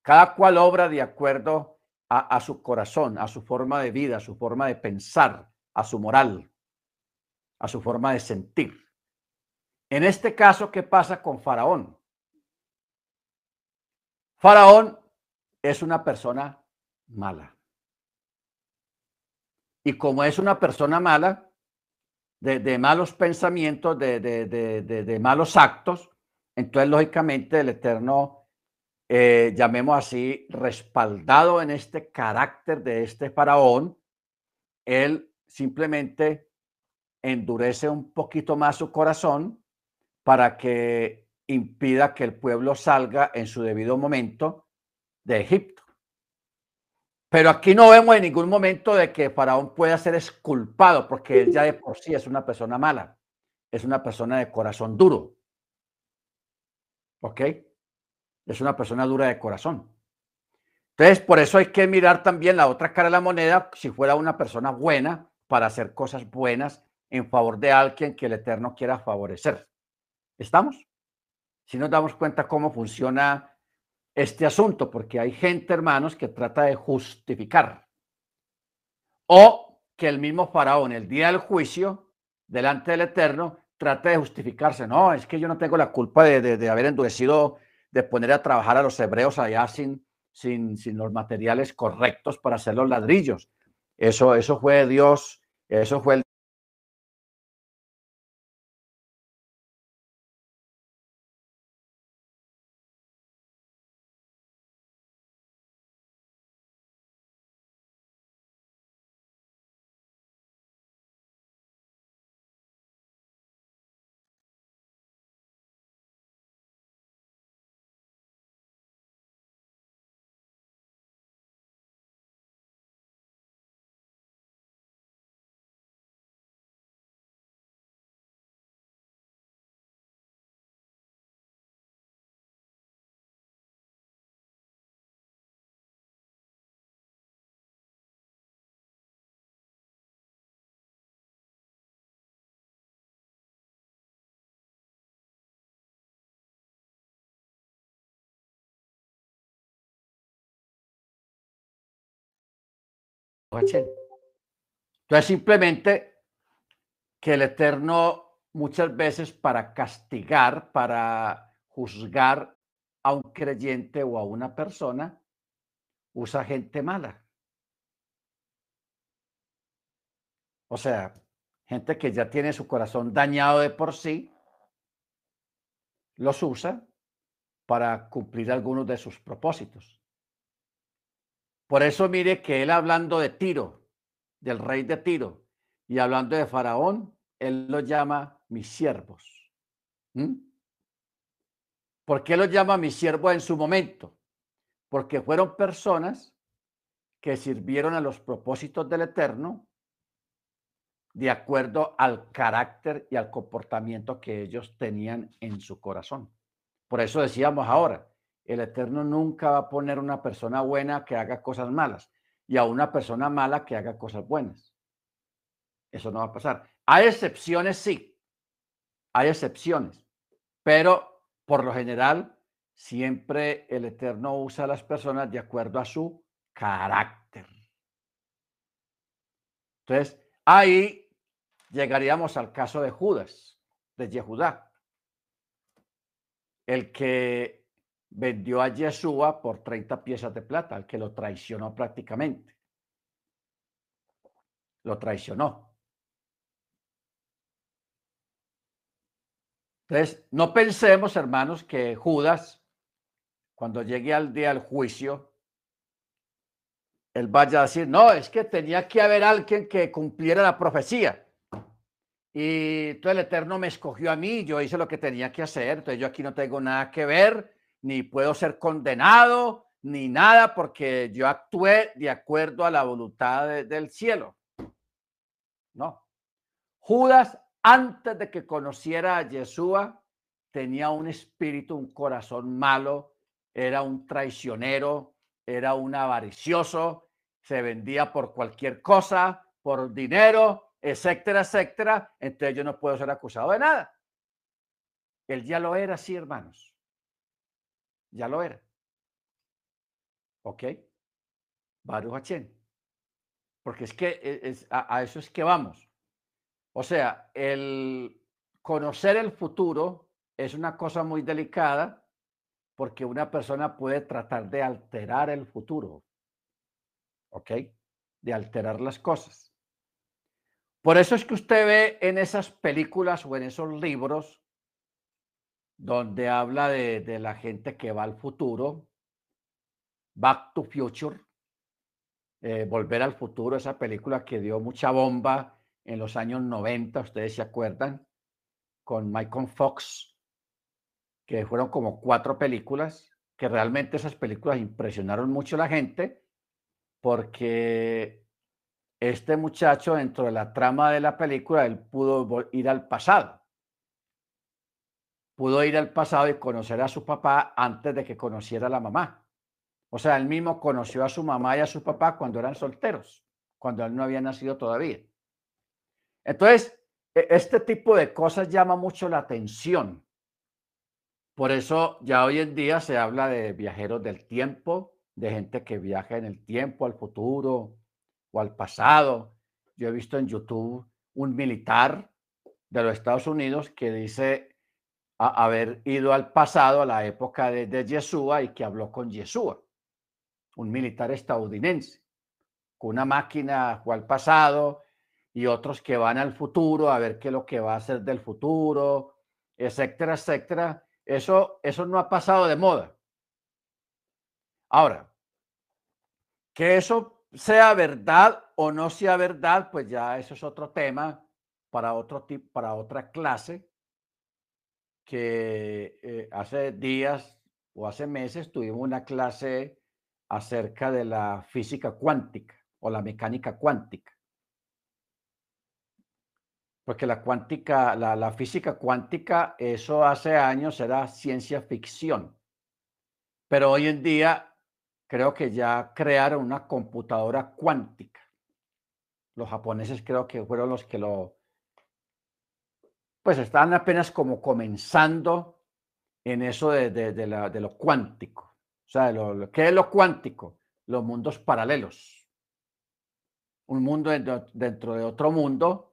Cada cual obra de acuerdo a, a su corazón, a su forma de vida, a su forma de pensar, a su moral, a su forma de sentir. En este caso, ¿qué pasa con Faraón? Faraón es una persona mala. Y como es una persona mala, de, malos pensamientos, de, malos actos, entonces lógicamente el Eterno, eh, llamemos así, respaldado en este carácter de este faraón, él simplemente endurece un poquito más su corazón para que impida que el pueblo salga en su debido momento de Egipto. Pero aquí no vemos en ningún momento de que Faraón pueda ser esculpado, porque él ya de por sí es una persona mala, es una persona de corazón duro. ¿Ok? Es una persona dura de corazón. Entonces, por eso hay que mirar también la otra cara de la moneda, si fuera una persona buena para hacer cosas buenas en favor de alguien que el Eterno quiera favorecer. ¿Estamos? Si nos damos cuenta cómo funciona este asunto, porque hay gente, hermanos, que trata de justificar. O que el mismo faraón, el día del juicio, delante del Eterno, trata de justificarse. No, es que yo no tengo la culpa de, haber endurecido, de poner a trabajar a los hebreos allá sin, sin, sin los materiales correctos para hacer los ladrillos. Eso, eso fue Dios, eso fue el Entonces, simplemente que el Eterno muchas veces para castigar, para juzgar a un creyente o a una persona, usa gente mala. O sea, gente que ya tiene su corazón dañado de por sí, los usa para cumplir algunos de sus propósitos. Por eso mire que él hablando de Tiro, del rey de Tiro, y hablando de Faraón, él los llama mis siervos. ¿Por qué los llama mis siervos en su momento? Porque fueron personas que sirvieron a los propósitos del Eterno de acuerdo al carácter y al comportamiento que ellos tenían en su corazón. Por eso decíamos ahora, el Eterno nunca va a poner una persona buena que haga cosas malas y a una persona mala que haga cosas buenas. Eso no va a pasar. Hay excepciones, sí. Hay excepciones. Pero por lo general, siempre el Eterno usa a las personas de acuerdo a su carácter. Entonces, ahí llegaríamos al caso de Judas, de Yehudá. El que vendió a Yeshua por 30 piezas de plata, al que lo traicionó prácticamente. Lo traicionó. Entonces, no pensemos, hermanos, que Judas, cuando llegue al día del juicio, él vaya a decir, no, es que tenía que haber alguien que cumpliera la profecía. Y todo el Eterno me escogió a mí, yo hice lo que tenía que hacer, entonces yo aquí no tengo nada que ver ni puedo ser condenado, ni nada, porque yo actué de acuerdo a la voluntad del cielo. No. Judas, antes de que conociera a Yeshua, tenía un espíritu, un corazón malo, era un traicionero, era un avaricioso, se vendía por cualquier cosa, por dinero, etcétera, etcétera. Entonces yo no puedo ser acusado de nada. Él ya lo era, sí, hermanos. Ya lo era. ¿Ok? Baruch Porque es que e, es, a, eso es que vamos. O sea, el conocer el futuro es una cosa muy delicada porque una persona puede tratar de alterar el futuro. ¿Ok? De alterar las cosas. Por eso es que usted ve en esas películas o en esos libros donde habla de, la gente que va al futuro, Back to Future, eh, Volver al Futuro, esa película que dio mucha bomba en los años 90, ustedes se acuerdan, con Michael Fox, que fueron como cuatro películas, que realmente esas películas impresionaron mucho a la gente, porque este muchacho dentro de la trama de la película, él pudo ir al pasado. Pudo ir al pasado y conocer a su papá antes de que conociera a la mamá. O sea, él mismo conoció a su mamá y a su papá cuando eran solteros, cuando él no había nacido todavía. Entonces, e, este tipo de cosas llama mucho la atención. Por eso ya hoy en día se habla de viajeros del tiempo, de gente que viaja en el tiempo, al futuro o al pasado. Yo he visto en YouTube un militar de los Estados Unidos que dice haber ido al pasado, a la época de, de Yeshua y que habló con Yeshua un militar estadounidense, con una máquina o al pasado y otros que van al futuro a ver qué es lo que va a ser del futuro, etcétera, etcétera. Eso, eso no ha pasado de moda. Ahora, que eso sea verdad o no sea verdad, pues ya eso es otro tema para otro tipo, para otra clase que eh, hace días o hace meses tuvimos una clase acerca de la física cuántica o la mecánica cuántica. Porque la cuántica, la, física cuántica, eso hace años era ciencia ficción. Pero hoy en día creo que ya crearon una computadora cuántica. Los japoneses creo que fueron los que lo, pues están apenas como comenzando en eso de, de lo cuántico. O sea, lo, ¿qué es lo cuántico? Los mundos paralelos. Un mundo dentro, de otro mundo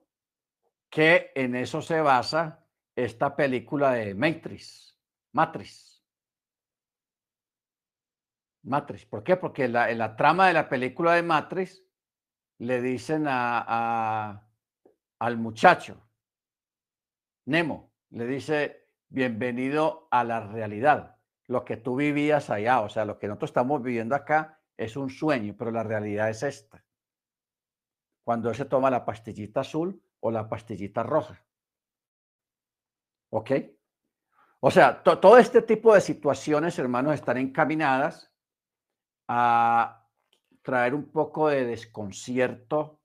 que en eso se basa esta película de Matrix. Matrix. Matrix. ¿Por qué? Porque en la, trama de la película de Matrix le dicen a, al muchacho, Nemo, le dice, bienvenido a la realidad lo que tú vivías allá. O sea, lo que nosotros estamos viviendo acá es un sueño, pero la realidad es esta. Cuando él se toma la pastillita azul o la pastillita roja. ¿Ok? O sea, todo este tipo de situaciones, hermanos, están encaminadas a traer un poco de desconcierto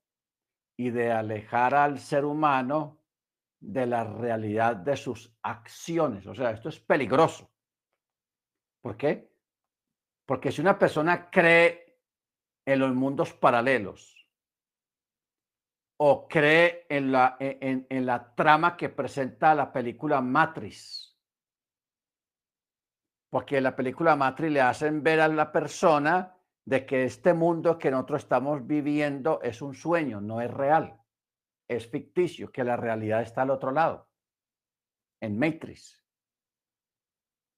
y de alejar al ser humano de la realidad de sus acciones. O sea, esto es peligroso. ¿Por qué? Porque si una persona cree en los mundos paralelos o cree en la, en, en la trama que presenta la película Matrix, porque la película Matrix le hacen ver a la persona de que este mundo que nosotros estamos viviendo es un sueño, no es real, es ficticio, que la realidad está al otro lado, en Matrix.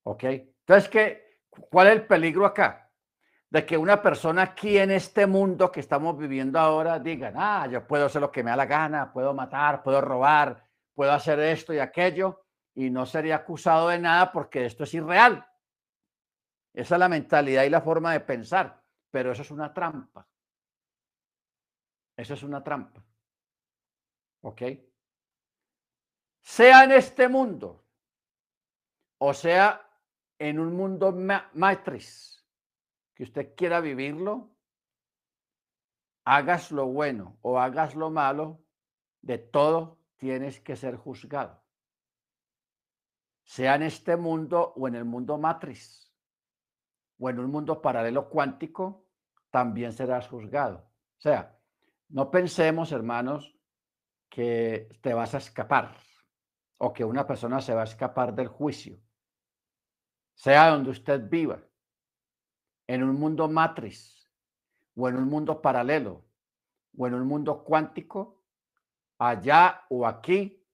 ¿Ok? Entonces, ¿qué, ¿cuál es el peligro acá? De que una persona aquí en este mundo que estamos viviendo ahora diga, ah, yo puedo hacer lo que me da la gana, puedo matar, puedo robar, puedo hacer esto y aquello, y no sería acusado de nada porque esto es irreal. Esa es la mentalidad y la forma de pensar, pero eso es una trampa. Eso es una trampa. ¿Ok? Sea en este mundo, o sea en un mundo matriz, que usted quiera vivirlo, hagas lo bueno o hagas lo malo, de todo tienes que ser juzgado. Sea en este mundo o en el mundo matriz, o en un mundo paralelo cuántico, también serás juzgado. O sea, no pensemos, hermanos, que te vas a escapar o que una persona se va a escapar del juicio. Sea donde usted viva, en un mundo matriz o en un mundo paralelo o en un mundo cuántico, allá o aquí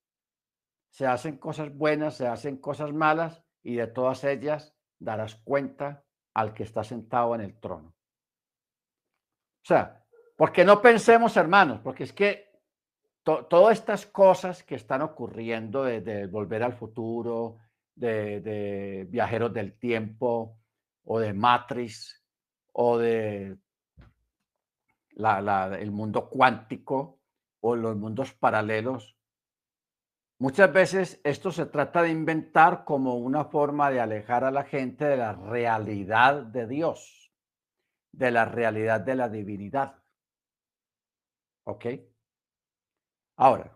se hacen cosas buenas, se hacen cosas malas y de todas ellas darás cuenta al que está sentado en el trono. O sea, porque no pensemos, hermanos, porque es que todas estas cosas que están ocurriendo de, volver al futuro, de, viajeros del tiempo, o de Matrix, o de el mundo cuántico, o los mundos paralelos, muchas veces esto se trata de inventar como una forma de alejar a la gente de la realidad de Dios, de la realidad de la divinidad. ¿Ok? Ahora,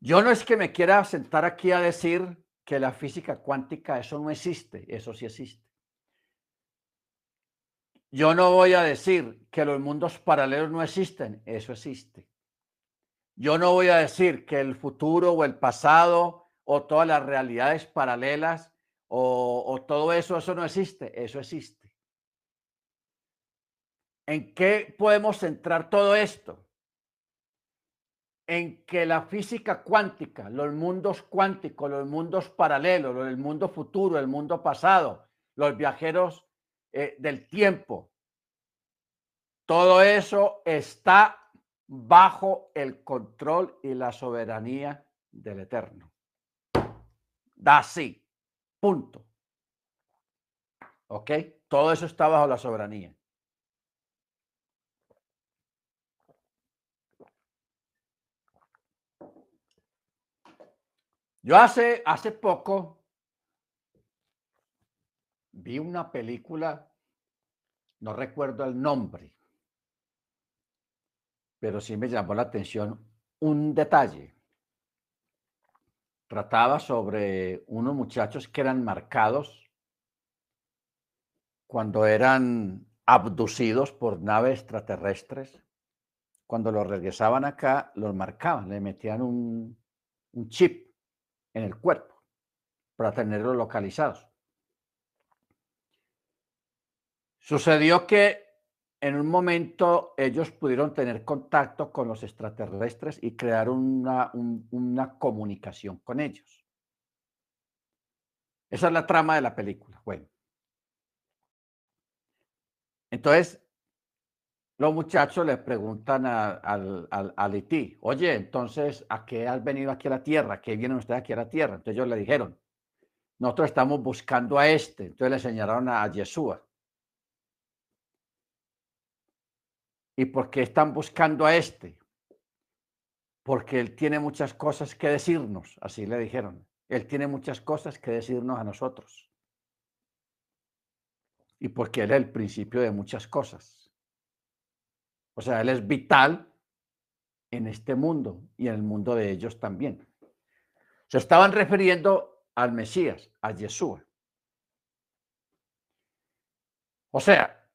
yo no es que me quiera sentar aquí a decir que la física cuántica, eso no existe, eso sí existe. Yo no voy a decir que los mundos paralelos no existen, eso existe. Yo no voy a decir que el futuro o el pasado o todas las realidades paralelas o, todo eso, eso no existe, eso existe. ¿En qué podemos centrar todo esto? En que la física cuántica, los mundos cuánticos, los mundos paralelos, el mundo futuro, el mundo pasado, los viajeros eh, del tiempo, todo eso está bajo el control y la soberanía del Eterno. Da sí. Punto. ¿Ok? Todo eso está bajo la soberanía. Yo hace, hace poco vi una película, no recuerdo el nombre, pero sí me llamó la atención un detalle. Trataba sobre unos muchachos que eran marcados cuando eran abducidos por naves extraterrestres. Cuando los regresaban acá, los marcaban, le metían un, un chip en el cuerpo para tenerlos localizados. Sucedió que en un momento ellos pudieron tener contacto con los extraterrestres y crear una, una comunicación con ellos. Esa es la trama de la película. Bueno. Entonces, los muchachos le preguntan al, al, oye, entonces, ¿a qué has venido aquí a la tierra? ¿Qué vienen ustedes aquí a la tierra? Entonces ellos le dijeron, nosotros estamos buscando a este. Entonces le enseñaron a, Yeshua. ¿Y por qué están buscando a este? Porque él tiene muchas cosas que decirnos, así le dijeron. Él tiene muchas cosas que decirnos a nosotros. Y porque él es el principio de muchas cosas. O sea, Él es vital en este mundo y en el mundo de ellos también. Se estaban refiriendo al Mesías, a Yeshua. O sea,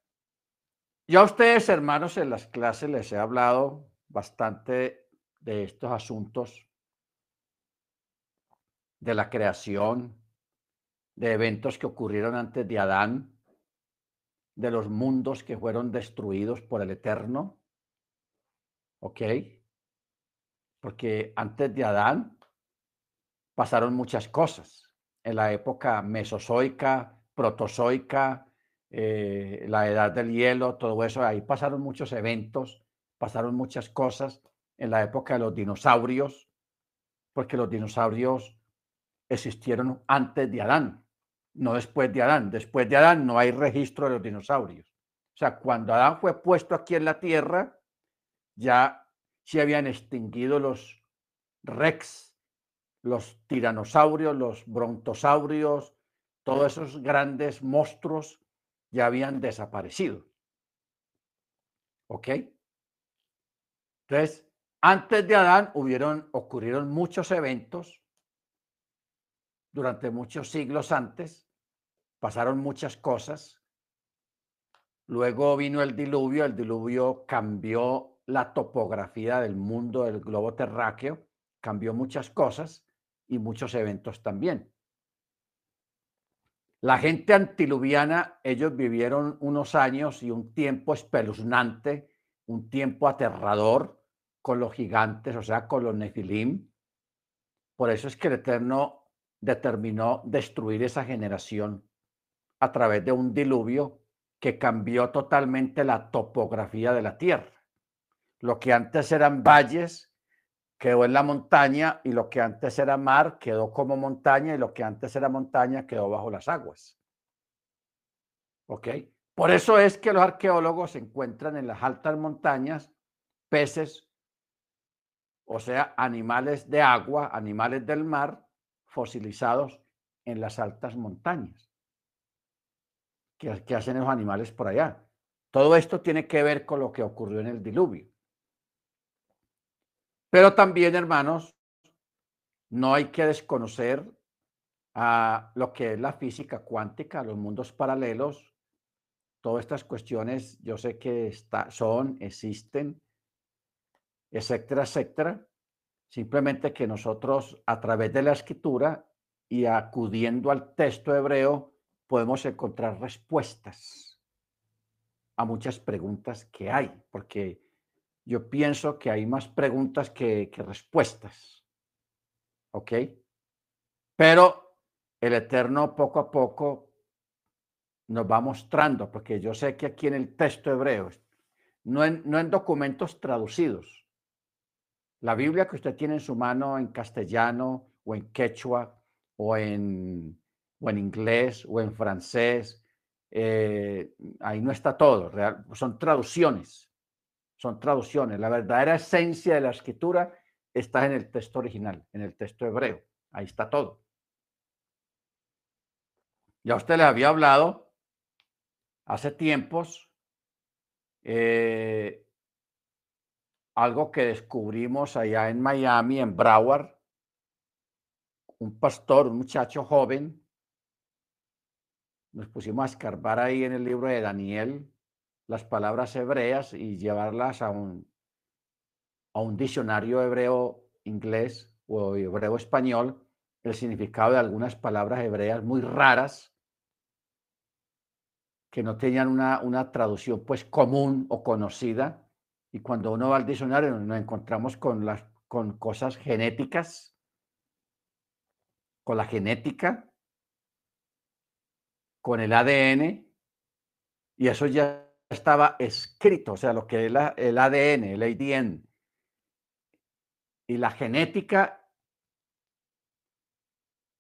yo a ustedes, hermanos, en las clases les he hablado bastante de estos asuntos de la creación, de eventos que ocurrieron antes de Adán, de los mundos que fueron destruidos por el Eterno. ¿Ok? Porque antes de Adán pasaron muchas cosas. En la época mesozoica, protozoica, eh, la edad del hielo, todo eso, ahí pasaron muchos eventos, pasaron muchas cosas en la época de los dinosaurios, porque los dinosaurios existieron antes de Adán no después de Adán. Después de Adán no hay registro de los dinosaurios. O sea, cuando Adán fue puesto aquí en la tierra, ya se habían extinguido los rex, los tiranosaurios, los brontosaurios, todos esos grandes monstruos ya habían desaparecido. ¿Ok? Entonces, antes de Adán hubieron, ocurrieron muchos eventos durante muchos siglos antes, pasaron muchas cosas. Luego vino el diluvio, el diluvio cambió la topografía del mundo del globo terráqueo, cambió muchas cosas y muchos eventos también. La gente antiluviana, ellos vivieron unos años y un tiempo espeluznante, un tiempo aterrador con los gigantes, o sea, con los nefilim. Por eso es que el Eterno determinó destruir esa generación a través de un diluvio que cambió totalmente la topografía de la tierra. Lo que antes eran valles quedó en la montaña y lo que antes era mar quedó como montaña y lo que antes era montaña quedó bajo las aguas. ¿Ok? Por eso es que los arqueólogos encuentran en las altas montañas peces, o sea, animales de agua, animales del mar, fosilizados en las altas montañas. ¿Qué, qué hacen esos animales por allá? Todo esto tiene que ver con lo que ocurrió en el diluvio. Pero también, hermanos, no hay que desconocer a lo que es la física cuántica, los mundos paralelos, todas estas cuestiones, yo sé que está, son, existen, etcétera, etcétera. Simplemente que nosotros a través de la escritura y acudiendo al texto hebreo podemos encontrar respuestas a muchas preguntas que hay, porque yo pienso que hay más preguntas que, respuestas. ¿Ok? Pero el Eterno poco a poco nos va mostrando, porque yo sé que aquí en el texto hebreo, no en, no en documentos traducidos, la Biblia que usted tiene en su mano en castellano o en quechua o en, o en inglés o en francés, eh, ahí no está todo, son traducciones son traducciones. La verdadera esencia de la escritura está en el texto original, en el texto hebreo. Ahí está todo. Ya usted le había hablado hace tiempos eh, algo que descubrimos allá en Miami, en Broward. Un pastor, un muchacho joven, nos pusimos a escarbar ahí en el libro de Daniel las palabras hebreas y llevarlas a un, a un diccionario hebreo inglés o hebreo español, el significado de algunas palabras hebreas muy raras que no tenían una, una traducción pues común o conocida. Y cuando uno va al diccionario nos encontramos con, las, con cosas genéticas, con la genética, con el ADN, y eso ya estaba escrito, o sea, lo que es el ADN, el ADN y la genética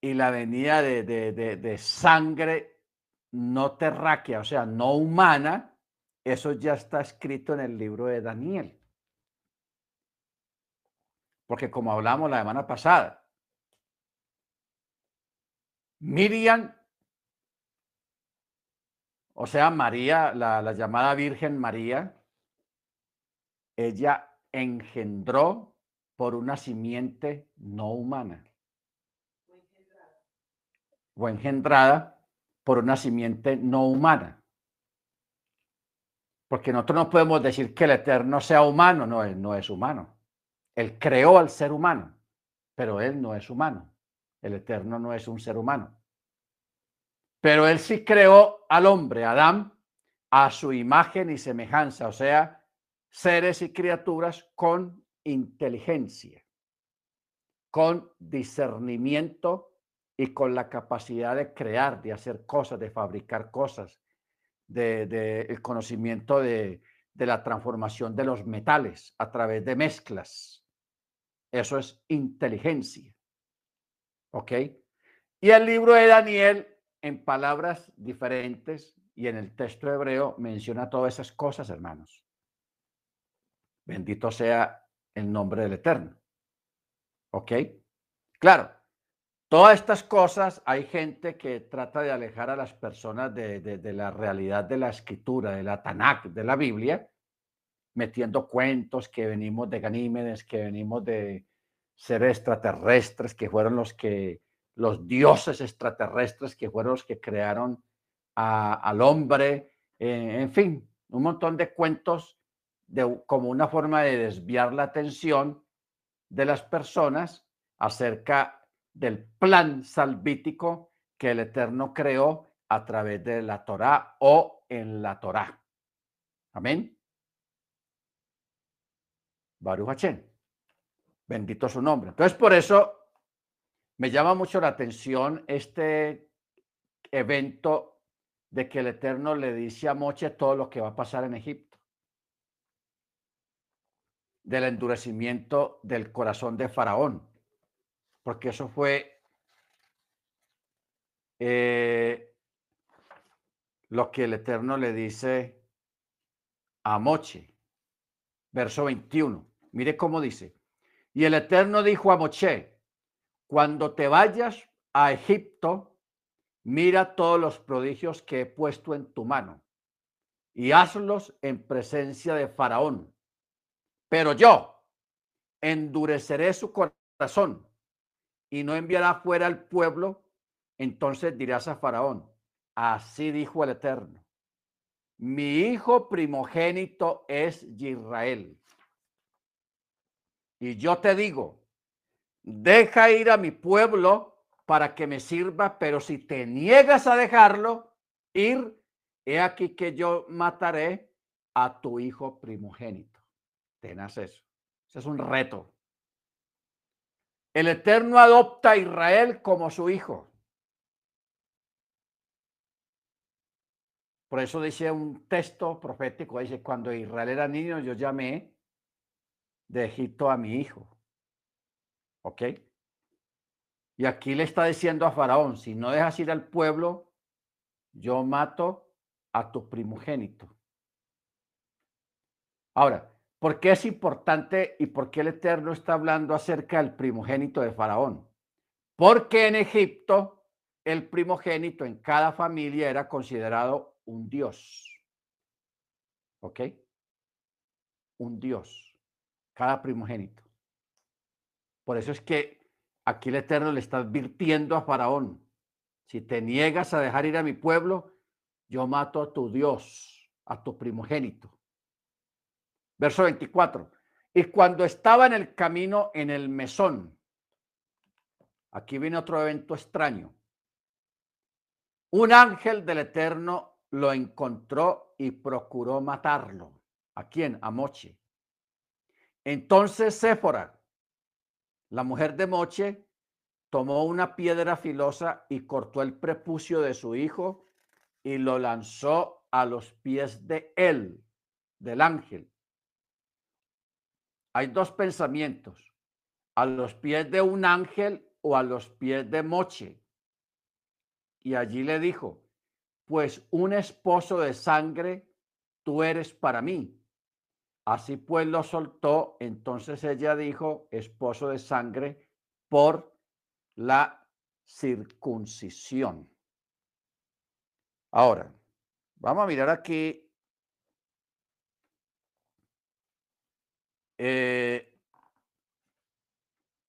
y la venida de, de, sangre no terráquea, o sea, no humana, eso ya está escrito en el libro de Daniel. Porque como hablamos la semana pasada, Miriam o sea, María, la, llamada Virgen María, ella engendró por una simiente no humana. O engendrada por una simiente no humana. Porque nosotros no podemos decir que el Eterno sea humano, no, él no es humano. Él creó al ser humano, pero él no es humano. El Eterno no es un ser humano. Pero él sí creó al hombre, Adán, a su imagen y semejanza, o sea, seres y criaturas con inteligencia, con discernimiento y con la capacidad de crear, de hacer cosas, de fabricar cosas, de, el conocimiento de, de la transformación de los metales a través de mezclas. Eso es inteligencia. ¿Ok? Y el libro de Daniel en palabras diferentes y en el texto hebreo menciona todas esas cosas, hermanos. Bendito sea el nombre del Eterno. ¿Ok? Claro, todas estas cosas hay gente que trata de alejar a las personas de, la realidad de la escritura, de la Tanakh, de la Biblia, metiendo cuentos que venimos de Ganímedes, que venimos de seres extraterrestres, que fueron los que, los dioses extraterrestres, que fueron los que crearon al hombre, eh, en fin, un montón de cuentos como una forma de desviar la atención de las personas acerca del plan salvítico que el Eterno creó a través de la Torá o en la Torá. Amén. Baruch Bendito su nombre. Entonces, por eso me llama mucho la atención este evento de que el Eterno le dice a Moche todo lo que va a pasar en Egipto. Del endurecimiento del corazón de Faraón. Porque eso fue eh, lo que el Eterno le dice a Moche. Verso 21. Mire cómo dice. Y el Eterno dijo a Moche, cuando te vayas a Egipto, mira todos los prodigios que he puesto en tu mano y hazlos en presencia de Faraón. Pero yo endureceré su corazón y no enviará fuera al pueblo. Entonces dirás a Faraón, así dijo el Eterno, mi hijo primogénito es Israel y yo te digo, deja ir a mi pueblo para que me sirva, pero si te niegas a dejarlo ir, he aquí que yo mataré a tu hijo primogénito. Tenaz eso. Ese es un reto. El Eterno adopta a Israel como su hijo. Por eso dice un texto profético, dice, cuando Israel era niño, yo llamé de Egipto a mi hijo. ¿Ok? Y aquí le está diciendo a Faraón, si no dejas ir al pueblo, yo mato a tu primogénito. Ahora, ¿por qué es importante y por qué el Eterno está hablando acerca del primogénito de Faraón? Porque en Egipto el primogénito en cada familia era considerado un dios. ¿Ok? Un dios cada primogénito. Por eso es que aquí el Eterno le está advirtiendo a Faraón, si te niegas a dejar ir a mi pueblo, yo mato a tu Dios, a tu primogénito. Verso 24. Y cuando estaba en el camino en el mesón, aquí viene otro evento extraño. Un ángel del Eterno lo encontró y procuró matarlo. ¿A quién? A Moche. Entonces Séfora, la mujer de Moche, tomó una piedra filosa y cortó el prepucio de su hijo y lo lanzó a los pies de él, del ángel. Hay dos pensamientos, a los pies de un ángel o a los pies de Moche. Y allí le dijo, pues un esposo de sangre tú eres para mí Así pues lo soltó, entonces ella dijo, esposo de sangre, por la circuncisión. Ahora, vamos a mirar aquí. Eh,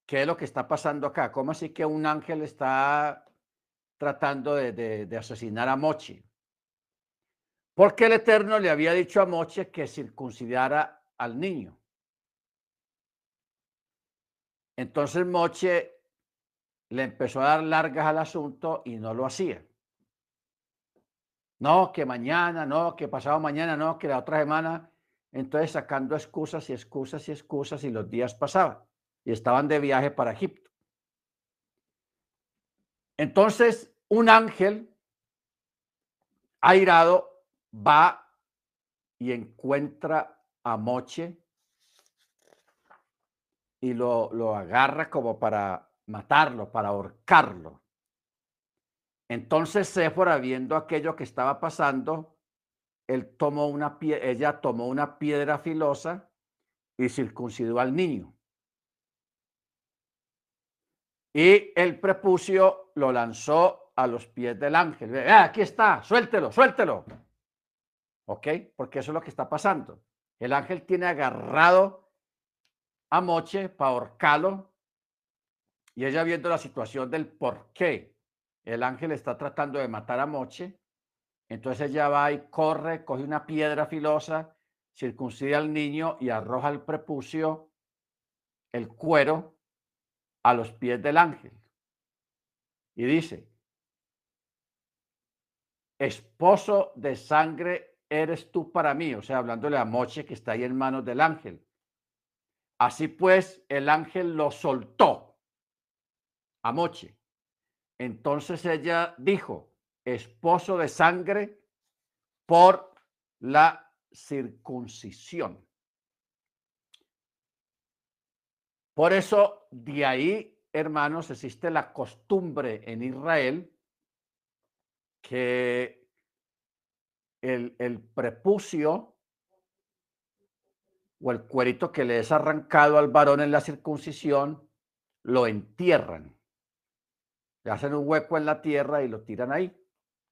¿Qué es lo que está pasando acá? ¿Cómo así que un ángel está tratando de, asesinar a Mochi? Porque el Eterno le había dicho a Moche que circuncidara al niño. Entonces Moche le empezó a dar largas al asunto y no lo hacía. No, que mañana, no, que pasado mañana, no, que la otra semana. Entonces sacando excusas y excusas y excusas y los días pasaban y estaban de viaje para Egipto. Entonces un ángel airado va y encuentra a Moche y lo, lo agarra como para matarlo, para ahorcarlo. Entonces Séfora, viendo aquello que estaba pasando, tomó una ella tomó una piedra filosa y circuncidó al niño. Y el prepucio lo lanzó a los pies del ángel. Aquí está, suéltelo, suéltelo. ¿Ok? Porque eso es lo que está pasando. El ángel tiene agarrado a Moche para ahorcarlo y ella viendo la situación del por qué el ángel está tratando de matar a Moche, entonces ella va y corre, coge una piedra filosa, circuncida al niño y arroja el prepucio, el cuero, a los pies del ángel. Y dice, esposo de sangre eres tú para mí, o sea, hablándole a Moche que está ahí en manos del ángel. Así pues, el ángel lo soltó a Moche. Entonces ella dijo, esposo de sangre por la circuncisión. Por eso, de ahí, hermanos, existe la costumbre en Israel que el, el prepucio o el cuerito que le es arrancado al varón en la circuncisión, lo entierran. Le hacen un hueco en la tierra y lo tiran ahí.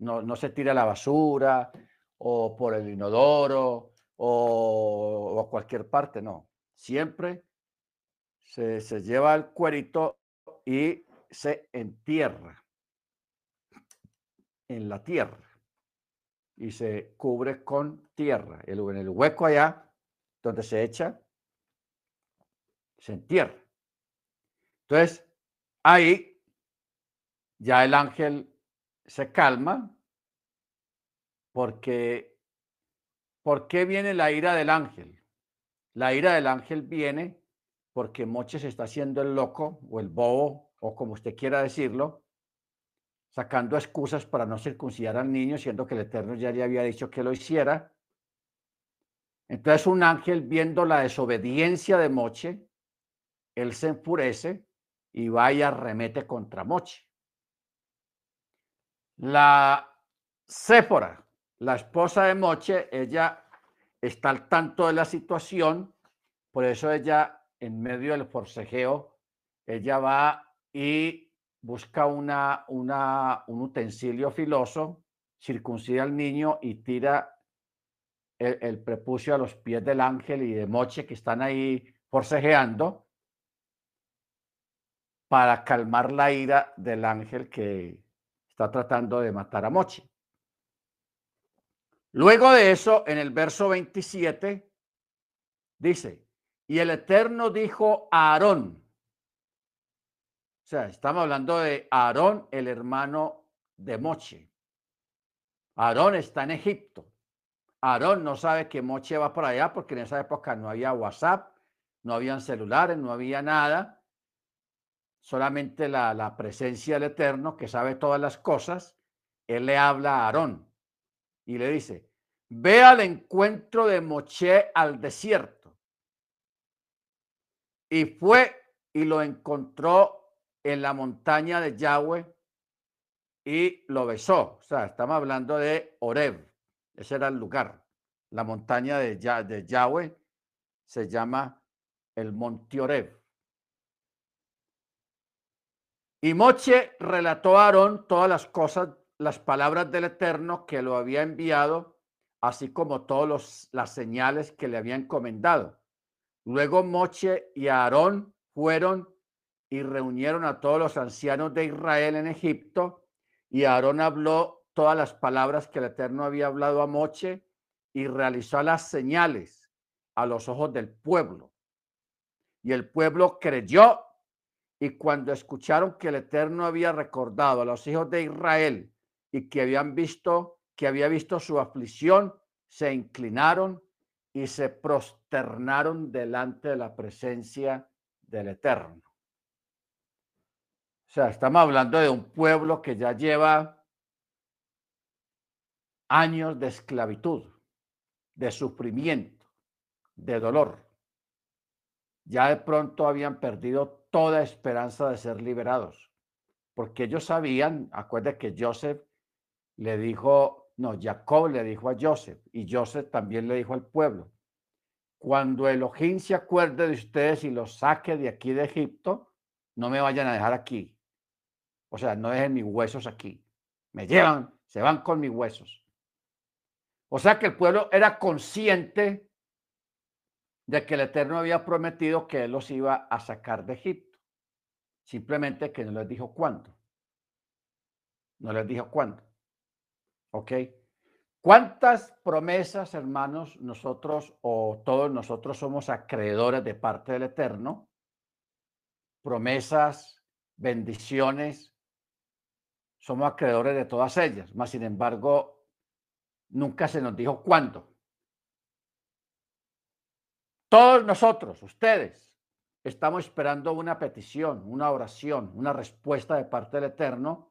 No, no se tira la basura o por el inodoro o, o cualquier parte, no. Siempre se, se lleva el cuerito y se entierra en la tierra y se cubre con tierra. El, en el hueco allá donde se echa, se entierra. Entonces, ahí ya el ángel se calma porque ¿por qué viene la ira del ángel? La ira del ángel viene porque Moche se está haciendo el loco o el bobo o como usted quiera decirlo, sacando excusas para no circuncidar al niño, siendo que el Eterno ya le había dicho que lo hiciera. Entonces un ángel viendo la desobediencia de Moche, él se enfurece y va y arremete contra Moche. La Séfora, la esposa de Moche, ella está al tanto de la situación, por eso ella en medio del forcejeo, ella va y busca una, una, un utensilio filoso, circuncida al niño y tira el, el, prepucio a los pies del ángel y de Moche que están ahí forcejeando para calmar la ira del ángel que está tratando de matar a Moche. Luego de eso, en el verso 27, dice, y el Eterno dijo a Aarón, o sea, estamos hablando de Aarón, el hermano de Moche. Aarón está en Egipto. Aarón no sabe que Moche va por allá porque en esa época no había WhatsApp, no habían celulares, no había nada. Solamente la, la presencia del Eterno que sabe todas las cosas. Él le habla a Aarón y le dice, ve al encuentro de Moche al desierto y fue y lo encontró en la montaña de Yahweh y lo besó. O sea, estamos hablando de Oreb. Ese era el lugar. La montaña de, Yahweh se llama el monte Oreb. Y Moche relató a Aarón todas las cosas, las palabras del Eterno que lo había enviado, así como todas las señales que le había encomendado. Luego Moche y Aarón fueron y reunieron a todos los ancianos de Israel en Egipto, y Aarón habló todas las palabras que el Eterno había hablado a Moche y realizó las señales a los ojos del pueblo. Y el pueblo creyó, y cuando escucharon que el Eterno había recordado a los hijos de Israel y que habían visto que había visto su aflicción, se inclinaron y se prosternaron delante de la presencia del Eterno. O sea, estamos hablando de un pueblo que ya lleva años de esclavitud, de sufrimiento, de dolor. Ya de pronto habían perdido toda esperanza de ser liberados, porque ellos sabían, acuérdense que Joseph le dijo no, Jacob le dijo a Joseph y Joseph también le dijo al pueblo, cuando Elohim se acuerde de ustedes y los saque de aquí de Egipto, no me vayan a dejar aquí. O sea, no dejen mis huesos aquí. Me llevan, se van con mis huesos. O sea que el pueblo era consciente de que el Eterno había prometido que Él los iba a sacar de Egipto. Simplemente que no les dijo cuándo. No les dijo cuándo. ¿Ok? ¿Cuántas promesas, hermanos, nosotros o todos nosotros somos acreedores de parte del Eterno? Promesas, bendiciones, somos acreedores de todas ellas, mas sin embargo, nunca se nos dijo cuándo. Todos nosotros, ustedes, estamos esperando una petición, una oración, una respuesta de parte del Eterno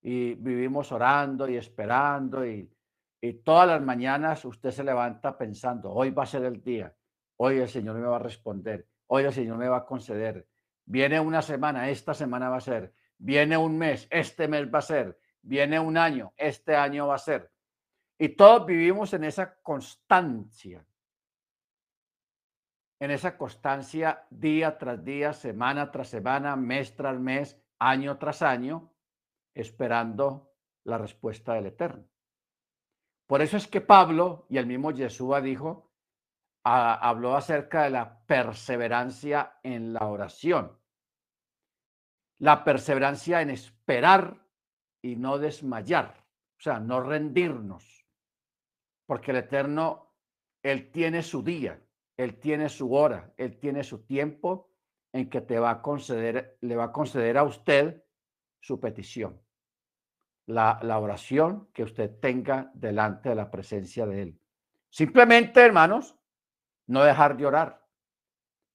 y vivimos orando y esperando y, y todas las mañanas usted se levanta pensando, hoy va a ser el día, hoy el Señor me va a responder, hoy el Señor me va a conceder. Viene una semana, esta semana va a ser, viene un mes, este mes va a ser, viene un año, este año va a ser. Y todos vivimos en esa constancia, en esa constancia día tras día, semana tras semana, mes tras mes, año tras año, esperando la respuesta del Eterno. Por eso es que Pablo y el mismo Yeshua dijo, habló acerca de la perseverancia en la oración. La perseverancia en esperar y no desmayar, o sea, no rendirnos, porque el Eterno, Él tiene su día, él tiene su hora, Él tiene su tiempo en que te va a conceder, le va a conceder a usted su petición. La, la oración que usted tenga delante de la presencia de Él. Simplemente, hermanos, no dejar de orar,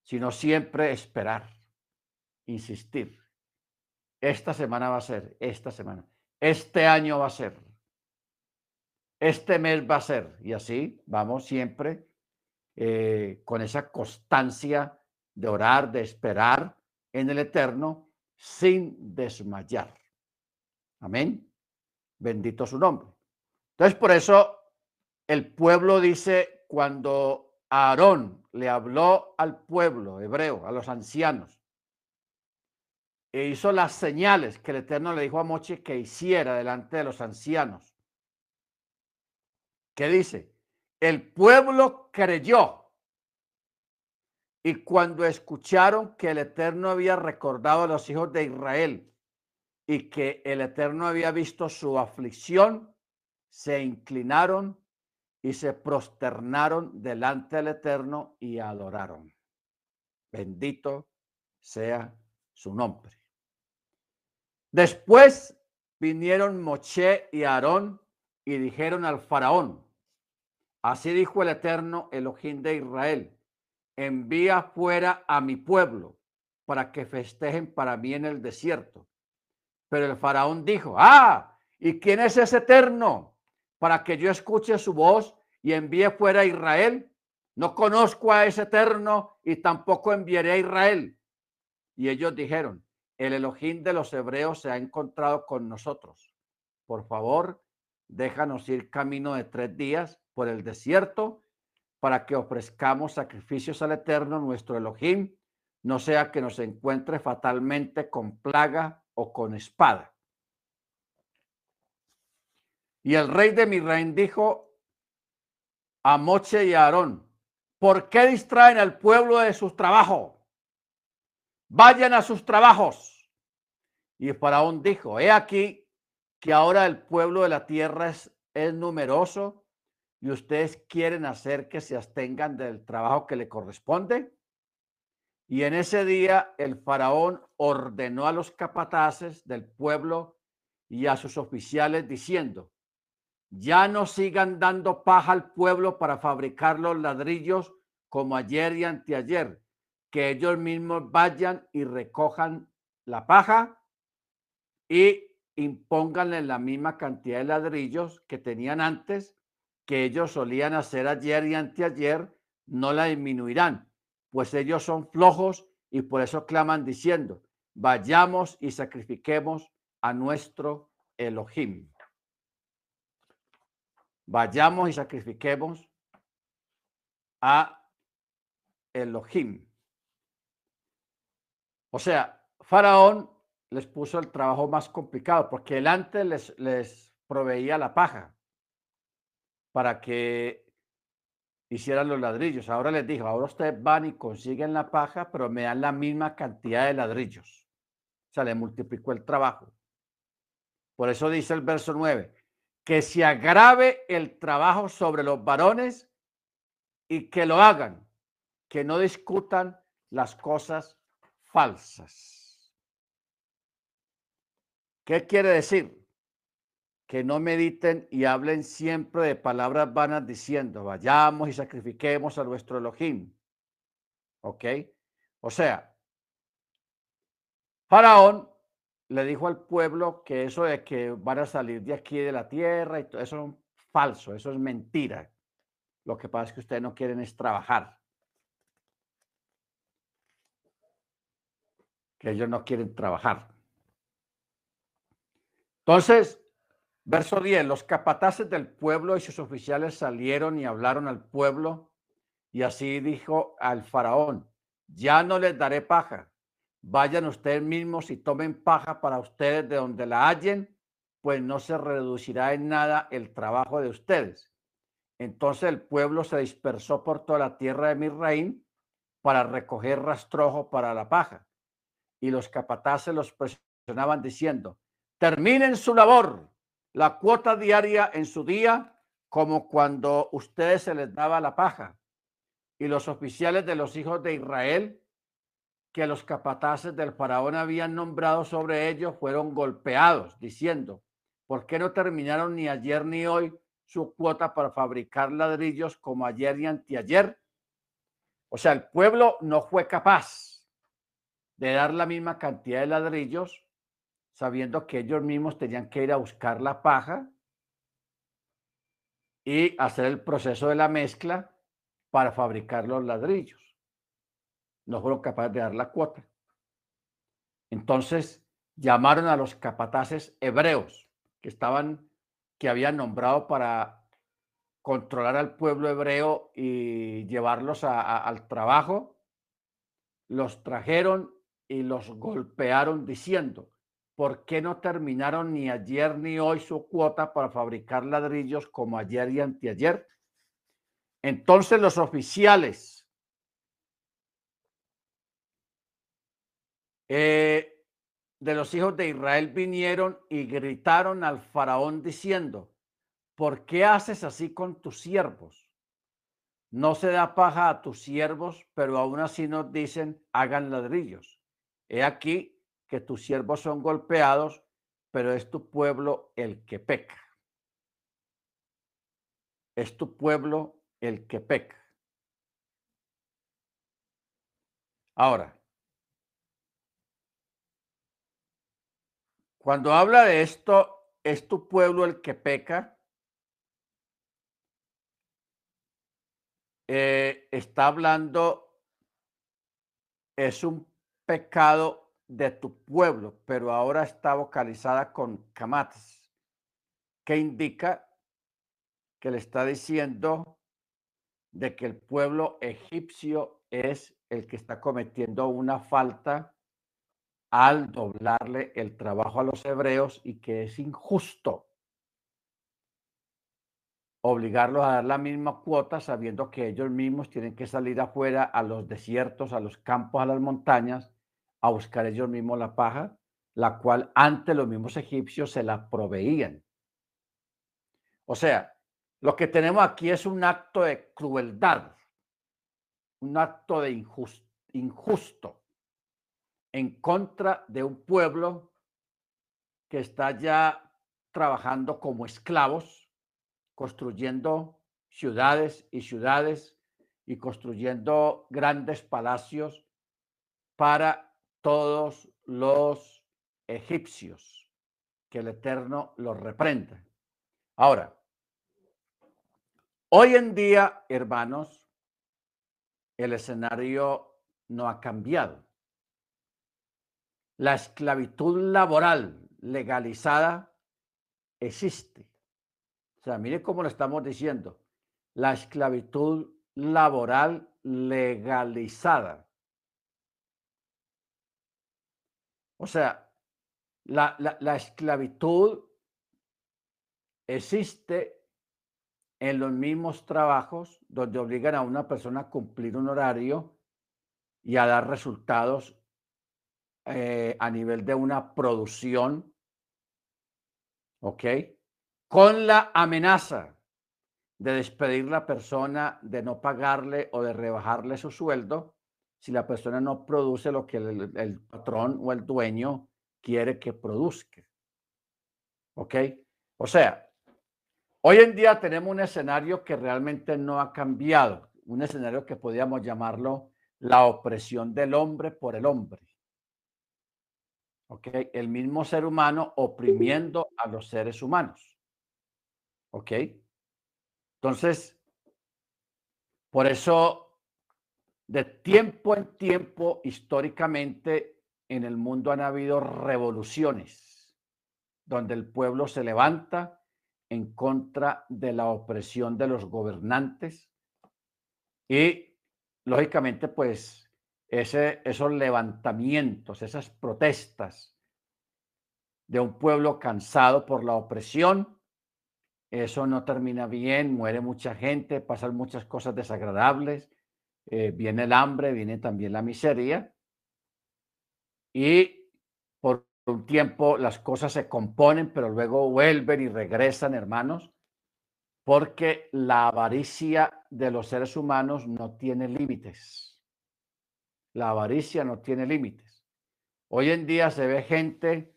sino siempre esperar, insistir. Esta semana va a ser, esta semana, este año va a ser, este mes va a ser, y así vamos siempre eh, con esa constancia de orar, de esperar en el Eterno sin desmayar. Amén. Bendito su nombre. Entonces, por eso el pueblo dice, cuando Aarón le habló al pueblo hebreo, a los ancianos, e hizo las señales que el Eterno le dijo a Moche que hiciera delante de los ancianos. ¿Qué dice? El pueblo creyó. Y cuando escucharon que el Eterno había recordado a los hijos de Israel y que el Eterno había visto su aflicción, se inclinaron y se prosternaron delante del Eterno y adoraron. Bendito sea su nombre. Después vinieron Moche y Aarón y dijeron al faraón, Así dijo el eterno Elohim de Israel, envía fuera a mi pueblo para que festejen para mí en el desierto. Pero el faraón dijo, ah, ¿y quién es ese eterno para que yo escuche su voz y envíe fuera a Israel? No conozco a ese eterno y tampoco enviaré a Israel. Y ellos dijeron, el Elohim de los hebreos se ha encontrado con nosotros. Por favor, déjanos ir camino de tres días por el desierto para que ofrezcamos sacrificios al Eterno, nuestro Elohim, no sea que nos encuentre fatalmente con plaga o con espada. Y el rey de Misraim dijo a Moche y a Aarón, ¿por qué distraen al pueblo de sus trabajos? Vayan a sus trabajos. Y Faraón dijo, he aquí que ahora el pueblo de la tierra es, es numeroso y ustedes quieren hacer que se abstengan del trabajo que le corresponde. Y en ese día el faraón ordenó a los capataces del pueblo y a sus oficiales diciendo, ya no sigan dando paja al pueblo para fabricar los ladrillos como ayer y anteayer, que ellos mismos vayan y recojan la paja y impónganle la misma cantidad de ladrillos que tenían antes que ellos solían hacer ayer y anteayer, no la disminuirán, pues ellos son flojos y por eso claman diciendo, vayamos y sacrifiquemos a nuestro Elohim. Vayamos y sacrifiquemos a Elohim. O sea, Faraón les puso el trabajo más complicado, porque él antes les, les proveía la paja para que hicieran los ladrillos. Ahora les dijo, ahora ustedes van y consiguen la paja, pero me dan la misma cantidad de ladrillos. O sea, le multiplicó el trabajo. Por eso dice el verso 9, que se agrave el trabajo sobre los varones y que lo hagan, que no discutan las cosas falsas. ¿Qué quiere decir? Que no mediten y hablen siempre de palabras vanas diciendo, vayamos y sacrifiquemos a nuestro Elohim. ¿Ok? O sea, Faraón le dijo al pueblo que eso de que van a salir de aquí de la tierra y todo eso es falso, eso es mentira. Lo que pasa es que ustedes no quieren es trabajar. Que ellos no quieren trabajar. Entonces, verso 10, los capataces del pueblo y sus oficiales salieron y hablaron al pueblo y así dijo al faraón, ya no les daré paja Vayan ustedes mismos y tomen paja para ustedes de donde la hallen, pues no se reducirá en nada el trabajo de ustedes. Entonces el pueblo se dispersó por toda la tierra de Misraín para recoger rastrojo para la paja. Y los capataces los presionaban diciendo, terminen su labor, la cuota diaria en su día, como cuando ustedes se les daba la paja. Y los oficiales de los hijos de Israel que los capataces del faraón habían nombrado sobre ellos fueron golpeados, diciendo, ¿por qué no terminaron ni ayer ni hoy su cuota para fabricar ladrillos como ayer y anteayer? O sea, el pueblo no fue capaz de dar la misma cantidad de ladrillos, sabiendo que ellos mismos tenían que ir a buscar la paja y hacer el proceso de la mezcla para fabricar los ladrillos no fueron capaces de dar la cuota. Entonces llamaron a los capataces hebreos que estaban, que habían nombrado para controlar al pueblo hebreo y llevarlos al trabajo, los trajeron y los golpearon diciendo, ¿por qué no terminaron ni ayer ni hoy su cuota para fabricar ladrillos como ayer y anteayer? Entonces los oficiales Eh, de los hijos de Israel vinieron y gritaron al faraón diciendo, ¿por qué haces así con tus siervos? No se da paja a tus siervos, pero aún así nos dicen, hagan ladrillos. He aquí que tus siervos son golpeados, pero es tu pueblo el que peca. Es tu pueblo el que peca. Ahora, Cuando habla de esto, es tu pueblo el que peca. Eh, está hablando, es un pecado de tu pueblo, pero ahora está vocalizada con kamatas, que indica que le está diciendo de que el pueblo egipcio es el que está cometiendo una falta al doblarle el trabajo a los hebreos y que es injusto obligarlos a dar la misma cuota sabiendo que ellos mismos tienen que salir afuera a los desiertos, a los campos, a las montañas, a buscar ellos mismos la paja, la cual antes los mismos egipcios se la proveían. O sea, lo que tenemos aquí es un acto de crueldad, un acto de injusto en contra de un pueblo que está ya trabajando como esclavos, construyendo ciudades y ciudades y construyendo grandes palacios para todos los egipcios. Que el Eterno los reprenda. Ahora, hoy en día, hermanos, el escenario no ha cambiado la esclavitud laboral legalizada existe. O sea, mire cómo lo estamos diciendo. La esclavitud laboral legalizada. O sea, la, la esclavitud existe en los mismos trabajos donde obligan a una persona a cumplir un horario y a dar resultados eh, a nivel de una producción, ¿ok? Con la amenaza de despedir la persona, de no pagarle o de rebajarle su sueldo si la persona no produce lo que el, el patrón o el dueño quiere que produzca. ¿Ok? O sea, hoy en día tenemos un escenario que realmente no ha cambiado, un escenario que podríamos llamarlo la opresión del hombre por el hombre. ¿Ok? El mismo ser humano oprimiendo a los seres humanos. ¿Ok? Entonces, por eso, de tiempo en tiempo, históricamente, en el mundo han habido revoluciones donde el pueblo se levanta en contra de la opresión de los gobernantes y, lógicamente, pues ese, esos levantamientos, esas protestas de un pueblo cansado por la opresión, eso no termina bien, muere mucha gente, pasan muchas cosas desagradables, eh, viene el hambre, viene también la miseria y por un tiempo las cosas se componen, pero luego vuelven y regresan, hermanos, porque la avaricia de los seres humanos no tiene límites. La avaricia no tiene límites. Hoy en día se ve gente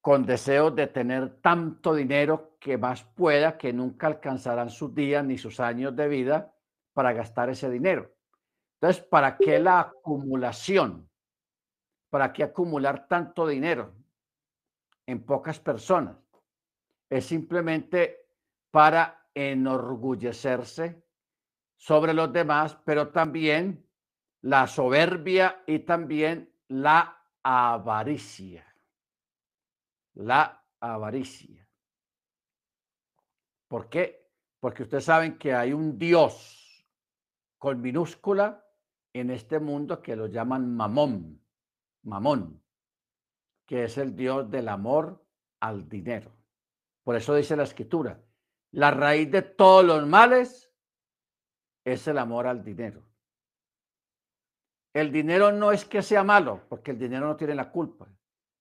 con deseos de tener tanto dinero que más pueda, que nunca alcanzarán sus días ni sus años de vida para gastar ese dinero. Entonces, ¿para qué la acumulación? ¿Para qué acumular tanto dinero en pocas personas? Es simplemente para enorgullecerse sobre los demás, pero también la soberbia y también la avaricia. La avaricia. ¿Por qué? Porque ustedes saben que hay un Dios con minúscula en este mundo que lo llaman Mamón, Mamón, que es el Dios del amor al dinero. Por eso dice la escritura, la raíz de todos los males es el amor al dinero. El dinero no es que sea malo, porque el dinero no tiene la culpa,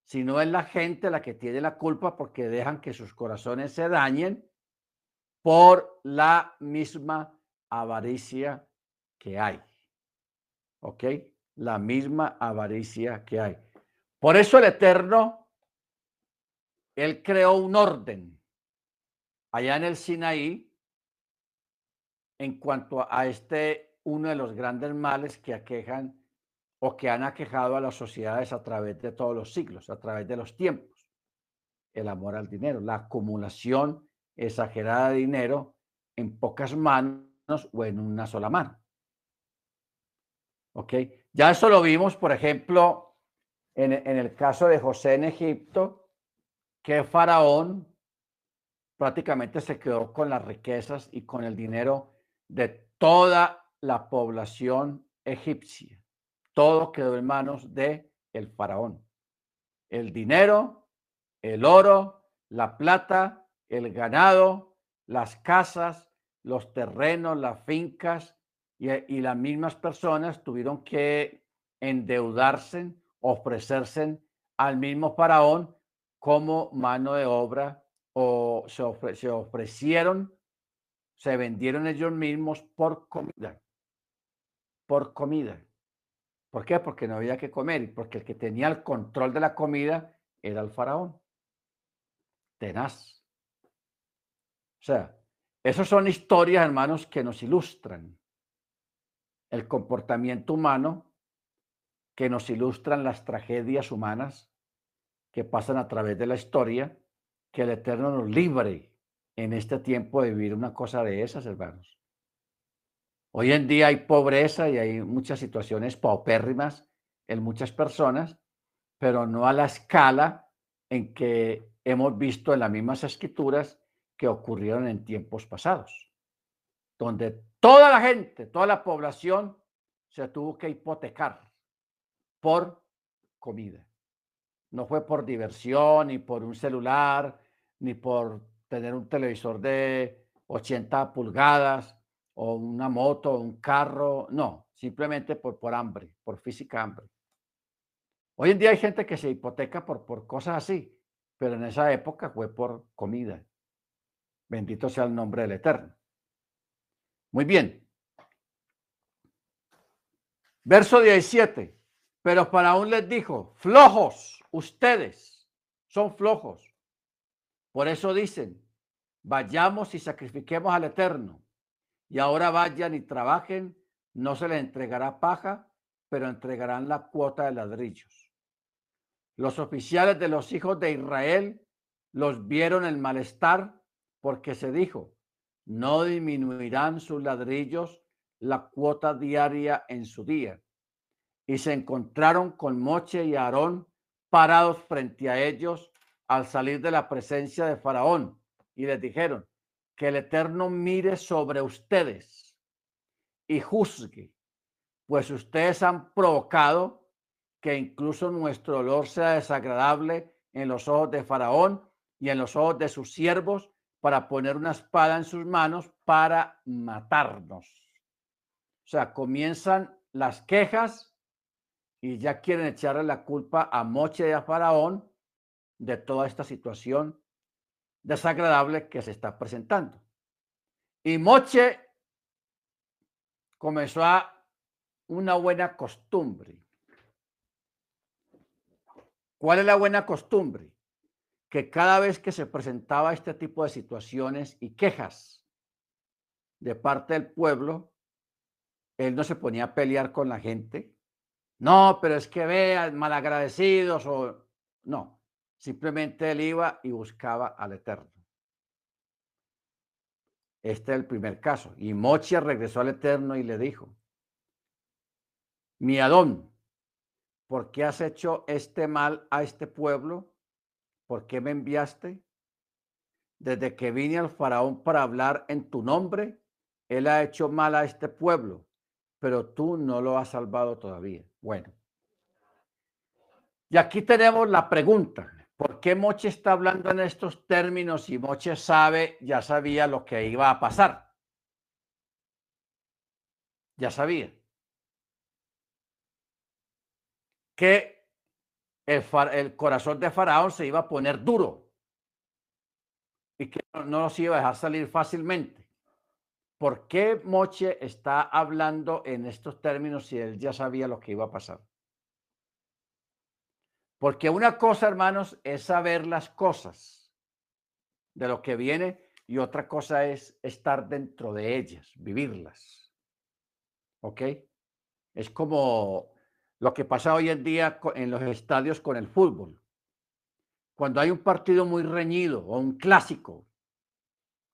sino es la gente la que tiene la culpa porque dejan que sus corazones se dañen por la misma avaricia que hay. ¿Ok? La misma avaricia que hay. Por eso el Eterno, Él creó un orden allá en el Sinaí en cuanto a este, uno de los grandes males que aquejan o que han aquejado a las sociedades a través de todos los siglos, a través de los tiempos. El amor al dinero, la acumulación exagerada de dinero en pocas manos o en una sola mano. ¿Ok? Ya eso lo vimos, por ejemplo, en, en el caso de José en Egipto, que Faraón prácticamente se quedó con las riquezas y con el dinero de toda la población egipcia. Todo quedó en manos de el faraón. El dinero, el oro, la plata, el ganado, las casas, los terrenos, las fincas y, y las mismas personas tuvieron que endeudarse, ofrecerse al mismo faraón como mano de obra o se, se ofrecieron, se vendieron ellos mismos por comida, por comida. ¿Por qué? Porque no había que comer y porque el que tenía el control de la comida era el faraón. Tenaz. O sea, esas son historias, hermanos, que nos ilustran el comportamiento humano, que nos ilustran las tragedias humanas que pasan a través de la historia, que el Eterno nos libre en este tiempo de vivir una cosa de esas, hermanos. Hoy en día hay pobreza y hay muchas situaciones paupérrimas en muchas personas, pero no a la escala en que hemos visto en las mismas escrituras que ocurrieron en tiempos pasados, donde toda la gente, toda la población se tuvo que hipotecar por comida. No fue por diversión, ni por un celular, ni por tener un televisor de 80 pulgadas o una moto, un carro. No, simplemente por, por hambre, por física hambre. Hoy en día hay gente que se hipoteca por, por cosas así, pero en esa época fue por comida. Bendito sea el nombre del Eterno. Muy bien. Verso 17. Pero Faraón les dijo, flojos, ustedes son flojos. Por eso dicen, vayamos y sacrifiquemos al Eterno. Y ahora vayan y trabajen, no se les entregará paja, pero entregarán la cuota de ladrillos. Los oficiales de los hijos de Israel los vieron el malestar porque se dijo, no disminuirán sus ladrillos la cuota diaria en su día. Y se encontraron con Moche y Aarón parados frente a ellos al salir de la presencia de Faraón y les dijeron, que el Eterno mire sobre ustedes y juzgue, pues ustedes han provocado que incluso nuestro olor sea desagradable en los ojos de Faraón y en los ojos de sus siervos para poner una espada en sus manos para matarnos. O sea, comienzan las quejas y ya quieren echarle la culpa a Moche y a Faraón de toda esta situación desagradable que se está presentando. Y Moche comenzó a una buena costumbre ¿Cuál es la buena costumbre? Que cada vez que se presentaba este tipo de situaciones y quejas de parte del pueblo, él no se ponía a pelear con la gente. No, pero es que vean, malagradecidos o no. Simplemente él iba y buscaba al Eterno. Este es el primer caso. Y Mochia regresó al Eterno y le dijo, mi Adón, ¿por qué has hecho este mal a este pueblo? ¿Por qué me enviaste? Desde que vine al faraón para hablar en tu nombre, él ha hecho mal a este pueblo, pero tú no lo has salvado todavía. Bueno. Y aquí tenemos la pregunta. ¿Por qué Moche está hablando en estos términos y Moche sabe, ya sabía lo que iba a pasar? Ya sabía. que el, corazón de Faraón se iba a poner duro y que no, no los iba a dejar salir fácilmente. ¿Por qué Moche está hablando en estos términos si él ya sabía lo que iba a pasar? Porque una cosa, hermanos, es saber las cosas de lo que viene y otra cosa es estar dentro de ellas, vivirlas. ¿Ok? Es como lo que pasa hoy en día en los estadios con el fútbol. Cuando hay un partido muy reñido o un clásico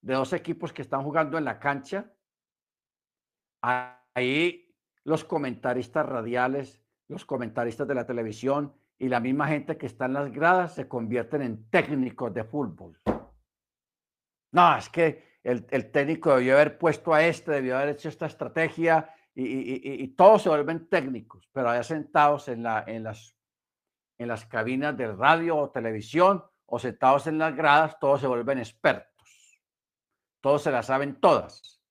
de dos equipos que están jugando en la cancha, ahí los comentaristas radiales, los comentaristas de la televisión y la misma gente que está en las gradas se convierten en técnicos de fútbol. No, es que el, el técnico debió haber puesto a este, debió haber hecho esta estrategia y, todos se vuelven técnicos, pero allá sentados en, la, en, las, en las cabinas de radio o televisión o sentados en las gradas, todos se vuelven expertos. Todos se las saben todas.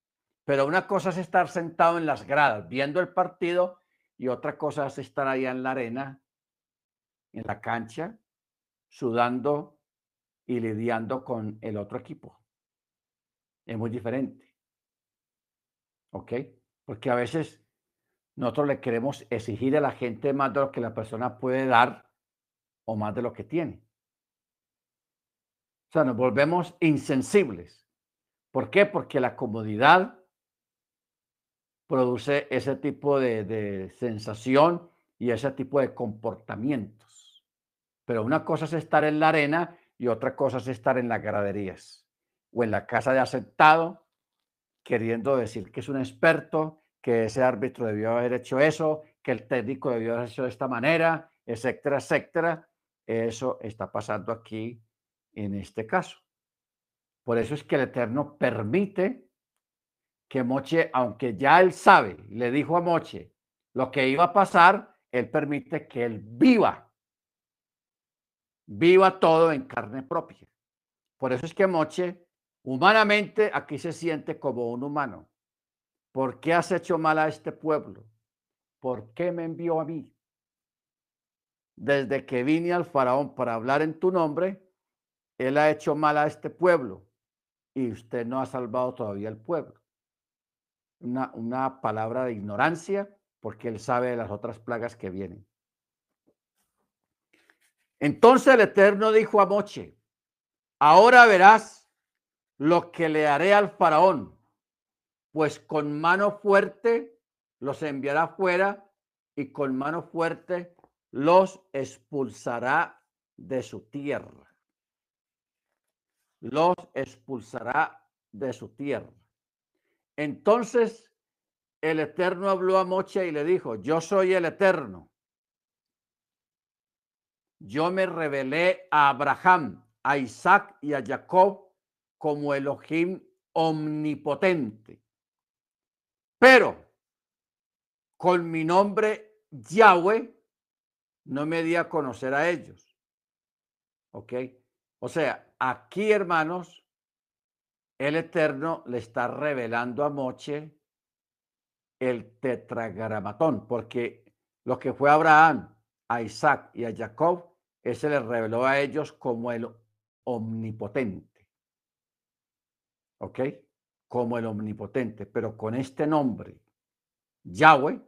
Pero una cosa es estar sentado en las gradas viendo el partido y otra cosa es estar allá en la arena, en la cancha, sudando y lidiando con el otro equipo. Es muy diferente. ¿Ok? Porque a veces nosotros le queremos exigir a la gente más de lo que la persona puede dar o más de lo que tiene. O sea, nos volvemos insensibles. ¿Por qué? Porque la comodidad produce ese tipo de, sensación y ese tipo de comportamientos. Pero una cosa es estar en la arena y otra cosa es estar en las graderías o en la casa de aceptado, queriendo decir que es un experto, que ese árbitro debió haber hecho eso, que el técnico debió haber hecho de esta manera, etcétera, etcétera. Eso está pasando aquí en este caso. Por eso es que el Eterno permite que Moche, aunque ya él sabe, le dijo a Moche lo que iba a pasar, él permite que él viva viva todo en carne propia. Por eso es que Moche, humanamente, aquí se siente como un humano. ¿Por qué has hecho mal a este pueblo? ¿Por qué me envió a mí? Desde que vine al faraón para hablar en tu nombre, él ha hecho mal a este pueblo y usted no ha salvado todavía el pueblo. Una, una palabra de ignorancia porque él sabe de las otras plagas que vienen. Entonces el Eterno dijo a Moche, ahora verás lo que le haré al faraón, pues con mano fuerte los enviará fuera y con mano fuerte los expulsará de su tierra. Los expulsará de su tierra. Entonces el Eterno habló a Moche y le dijo, yo soy el Eterno yo me revelé a Abraham, a Isaac y a Jacob como Elohim omnipotente. Pero con mi nombre Yahweh no me di a conocer a ellos. ¿Ok? O sea, aquí, hermanos, el Eterno le está revelando a Moche el tetragramatón, porque lo que fue Abraham, a Isaac y a Jacob ese le reveló a ellos como el omnipotente. ¿Ok? Como el omnipotente. Pero con este nombre, Yahweh,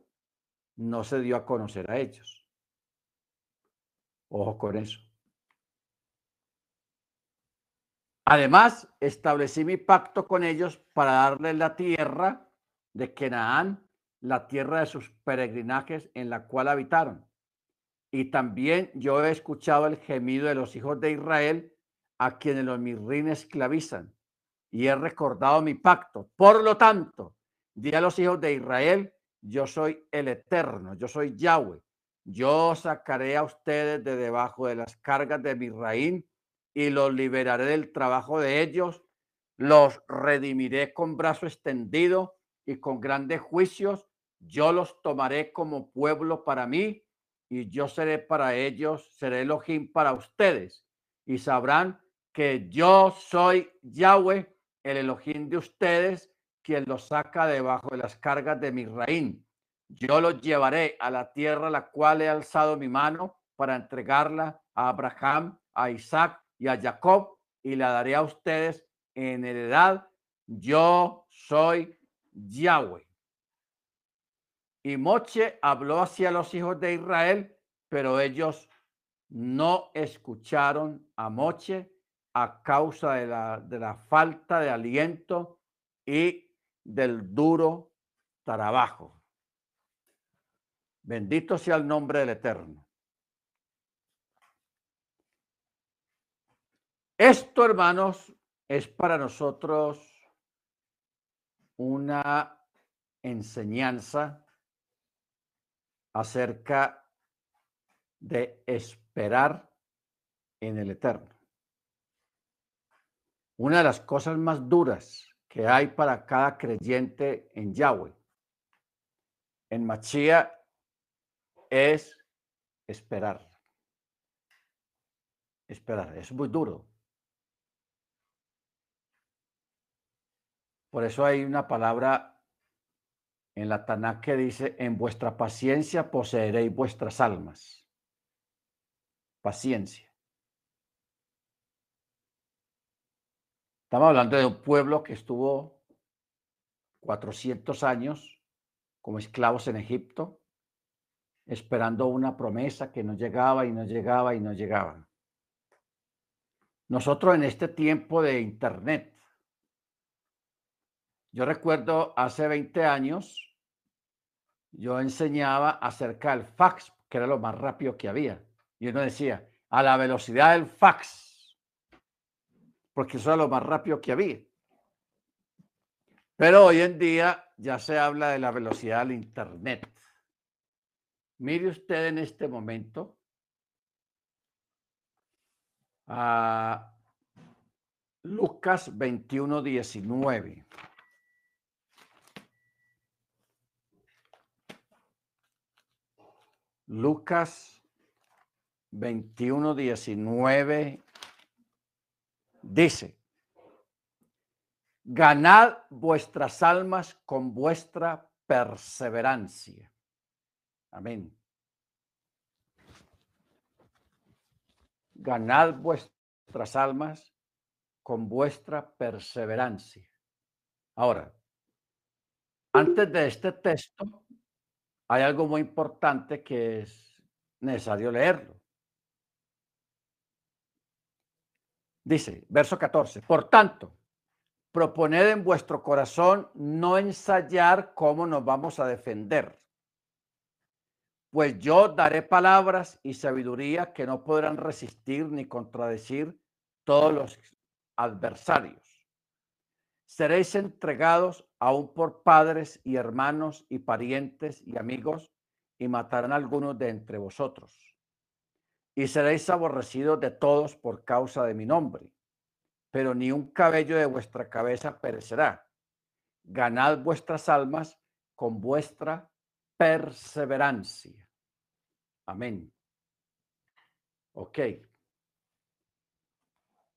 no se dio a conocer a ellos. Ojo con eso. Además, establecí mi pacto con ellos para darles la tierra de Canaán, la tierra de sus peregrinajes en la cual habitaron y también yo he escuchado el gemido de los hijos de Israel a quienes los mirrines esclavizan y he recordado mi pacto. Por lo tanto, di a los hijos de Israel, yo soy el eterno, yo soy Yahweh. Yo sacaré a ustedes de debajo de las cargas de mi y los liberaré del trabajo de ellos. Los redimiré con brazo extendido y con grandes juicios. Yo los tomaré como pueblo para mí y yo seré para ellos, seré Elohim para ustedes, y sabrán que yo soy Yahweh, el Elohim de ustedes, quien los saca debajo de las cargas de mi reín. Yo los llevaré a la tierra a la cual he alzado mi mano para entregarla a Abraham, a Isaac y a Jacob, y la daré a ustedes en heredad. Yo soy Yahweh. Y Moche habló hacia los hijos de Israel, pero ellos no escucharon a Moche a causa de la, de la falta de aliento y del duro trabajo. Bendito sea el nombre del Eterno. Esto, hermanos, es para nosotros una enseñanza acerca de esperar en el Eterno. Una de las cosas más duras que hay para cada creyente en Yahweh, en Machía, es esperar. Esperar, es muy duro. Por eso hay una palabra en la Tanakh que dice, en vuestra paciencia poseeréis vuestras almas. Paciencia. Estamos hablando de un pueblo que estuvo 400 años como esclavos en Egipto, esperando una promesa que no llegaba y no llegaba y no llegaba. Nosotros en este tiempo de Internet, yo recuerdo hace 20 años, yo enseñaba acerca del fax, que era lo más rápido que había. Y uno decía, a la velocidad del fax, porque eso era lo más rápido que había. Pero hoy en día ya se habla de la velocidad del Internet. Mire usted en este momento a Lucas 21, 19. Lucas 21, 19 dice, ganad vuestras almas con vuestra perseverancia. Amén. Ganad vuestras almas con vuestra perseverancia. Ahora, antes de este texto, hay algo muy importante que es necesario leerlo. Dice, verso 14, por tanto, proponed en vuestro corazón no ensayar cómo nos vamos a defender. Pues yo daré palabras y sabiduría que no podrán resistir ni contradecir todos los adversarios. Seréis entregados aún por padres y hermanos y parientes y amigos y matarán a algunos de entre vosotros. Y seréis aborrecidos de todos por causa de mi nombre pero ni un cabello de vuestra cabeza perecerá. Ganad vuestras almas con vuestra perseverancia. Amén. Ok.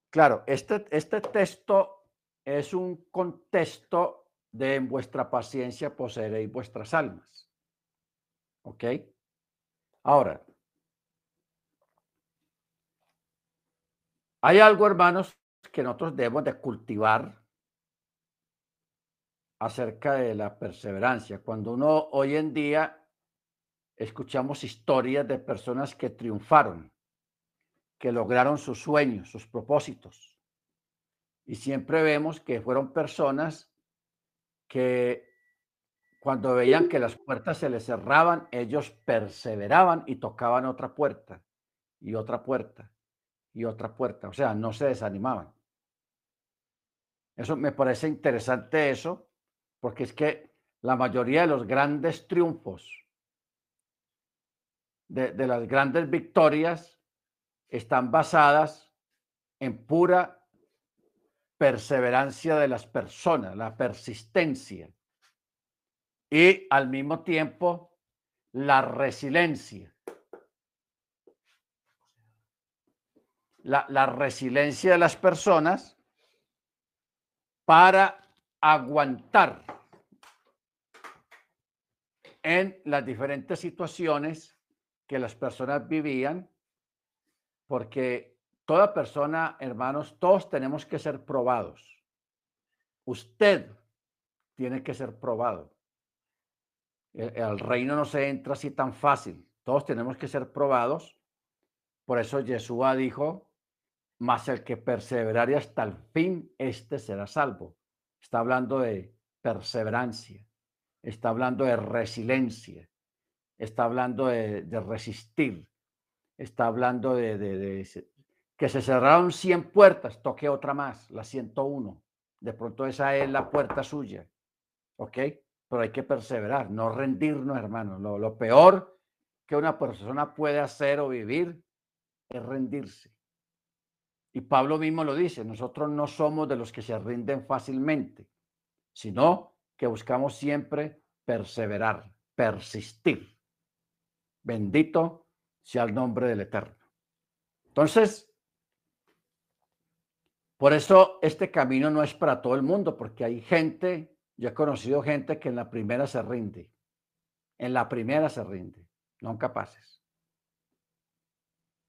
Claro, este, este texto es un contexto de en vuestra paciencia poseeréis vuestras almas. ¿Ok? Ahora, hay algo, hermanos, que nosotros debemos de cultivar acerca de la perseverancia. Cuando uno hoy en día escuchamos historias de personas que triunfaron, que lograron sus sueños, sus propósitos. Y siempre vemos que fueron personas que cuando veían que las puertas se les cerraban, ellos perseveraban y tocaban otra puerta y otra puerta y otra puerta. O sea, no se desanimaban. Eso me parece interesante eso, porque es que la mayoría de los grandes triunfos, de, de las grandes victorias, están basadas en pura perseverancia de las personas, la persistencia y al mismo tiempo la resiliencia. La, resiliencia de las personas para aguantar en las diferentes situaciones que las personas vivían, porque toda persona, hermanos, todos tenemos que ser probados. Usted tiene que ser probado. El, reino no se entra así tan fácil. Todos tenemos que ser probados. Por eso Yeshua dijo, mas el que perseverare hasta el fin, este será salvo. Está hablando de perseverancia, está hablando de resiliencia, está hablando de, resistir, está hablando de, que se cerraron 100 puertas, toque otra más, la 101. De pronto esa es la puerta suya, ¿ok? Pero hay que perseverar, no rendirnos, hermanos. Lo, lo peor que una persona puede hacer o vivir es rendirse. Y Pablo mismo lo dice, nosotros no somos de los que se rinden fácilmente, sino que buscamos siempre perseverar, persistir. Bendito sea el nombre del Eterno. Entonces, por eso este camino no es para todo el mundo, porque hay gente, yo he conocido gente que en la primera se rinde, en la primera se rinde, no capaces.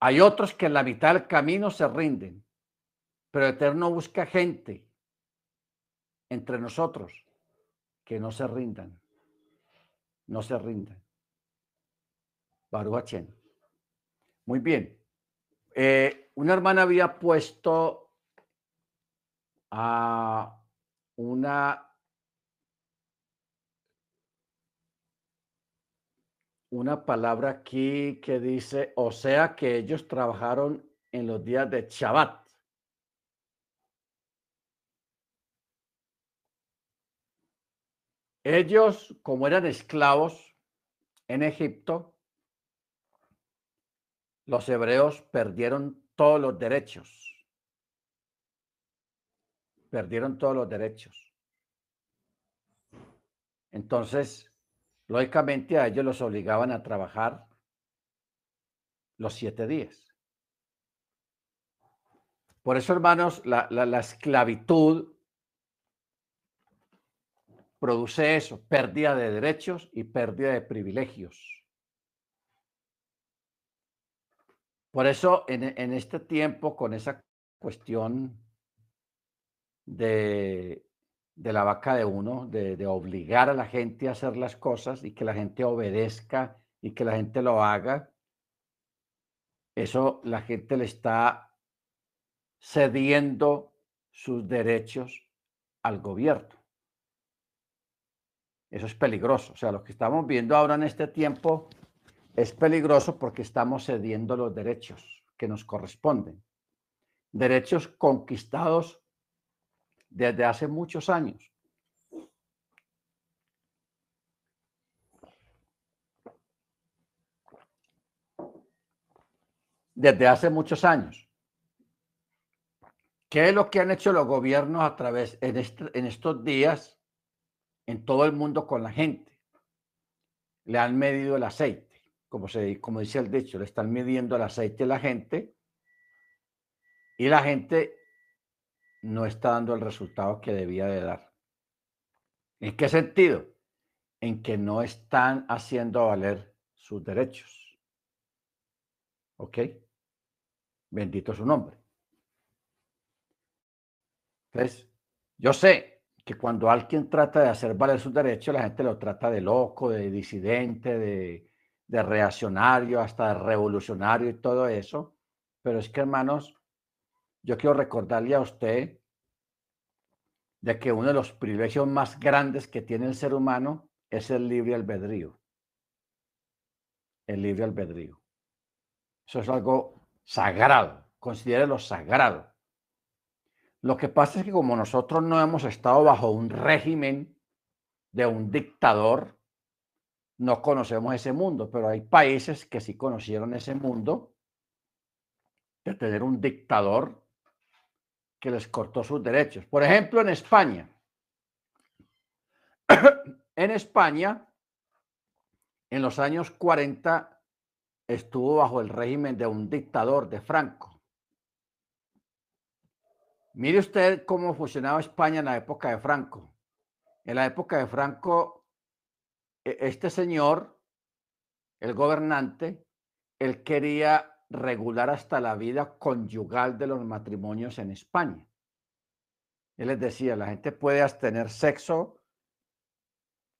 Hay otros que en la mitad del camino se rinden, pero Eterno busca gente entre nosotros que no se rindan, no se rindan. Baruch Muy bien. Eh, una hermana había puesto a una una palabra aquí que dice, o sea que ellos trabajaron en los días de Shabbat. Ellos, como eran esclavos en Egipto, los hebreos perdieron todos los derechos. Perdieron todos los derechos. Entonces, Lógicamente a ellos los obligaban a trabajar los siete días. Por eso, hermanos, la, la esclavitud produce eso, pérdida de derechos y pérdida de privilegios. Por eso, en, este tiempo, con esa cuestión de, la vaca de uno, de, de, obligar a la gente a hacer las cosas y que la gente obedezca y que la gente lo haga, eso la gente le está cediendo sus derechos al gobierno. Eso es peligroso. O sea, lo que estamos viendo ahora en este tiempo es peligroso porque estamos cediendo los derechos que nos corresponden. Derechos conquistados desde hace muchos años. Desde hace muchos años. ¿Qué es lo que han hecho los gobiernos a través en, estos días en todo el mundo con la gente. Le han medido el aceite, como, se, como dice el dicho, le están midiendo el aceite a la gente y la gente no está dando el resultado que debía de dar. ¿En qué sentido? En que no están haciendo valer sus derechos. ¿Ok? Bendito su nombre. Entonces, yo sé que cuando alguien trata de hacer valer sus derechos, la gente lo trata de loco, de disidente, de, reaccionario, hasta de revolucionario y todo eso. Pero es que, hermanos, yo quiero recordarle a usted de que uno de los privilegios más grandes que tiene el ser humano es el libre albedrío. El libre albedrío. Eso es algo sagrado. lo sagrado. Lo que pasa es que como nosotros no hemos estado bajo un régimen de un dictador, no conocemos ese mundo, pero hay países que sí conocieron ese mundo de tener un dictador que les cortó sus derechos. Por ejemplo, en España. (coughs) en España, en los años 40, estuvo bajo el régimen de un dictador de Franco. Mire usted cómo funcionaba España en la época de Franco. En la época de Franco, e, este señor, el gobernante, él quería regular hasta la vida conyugal de los matrimonios en España. Él les decía, la gente puede tener sexo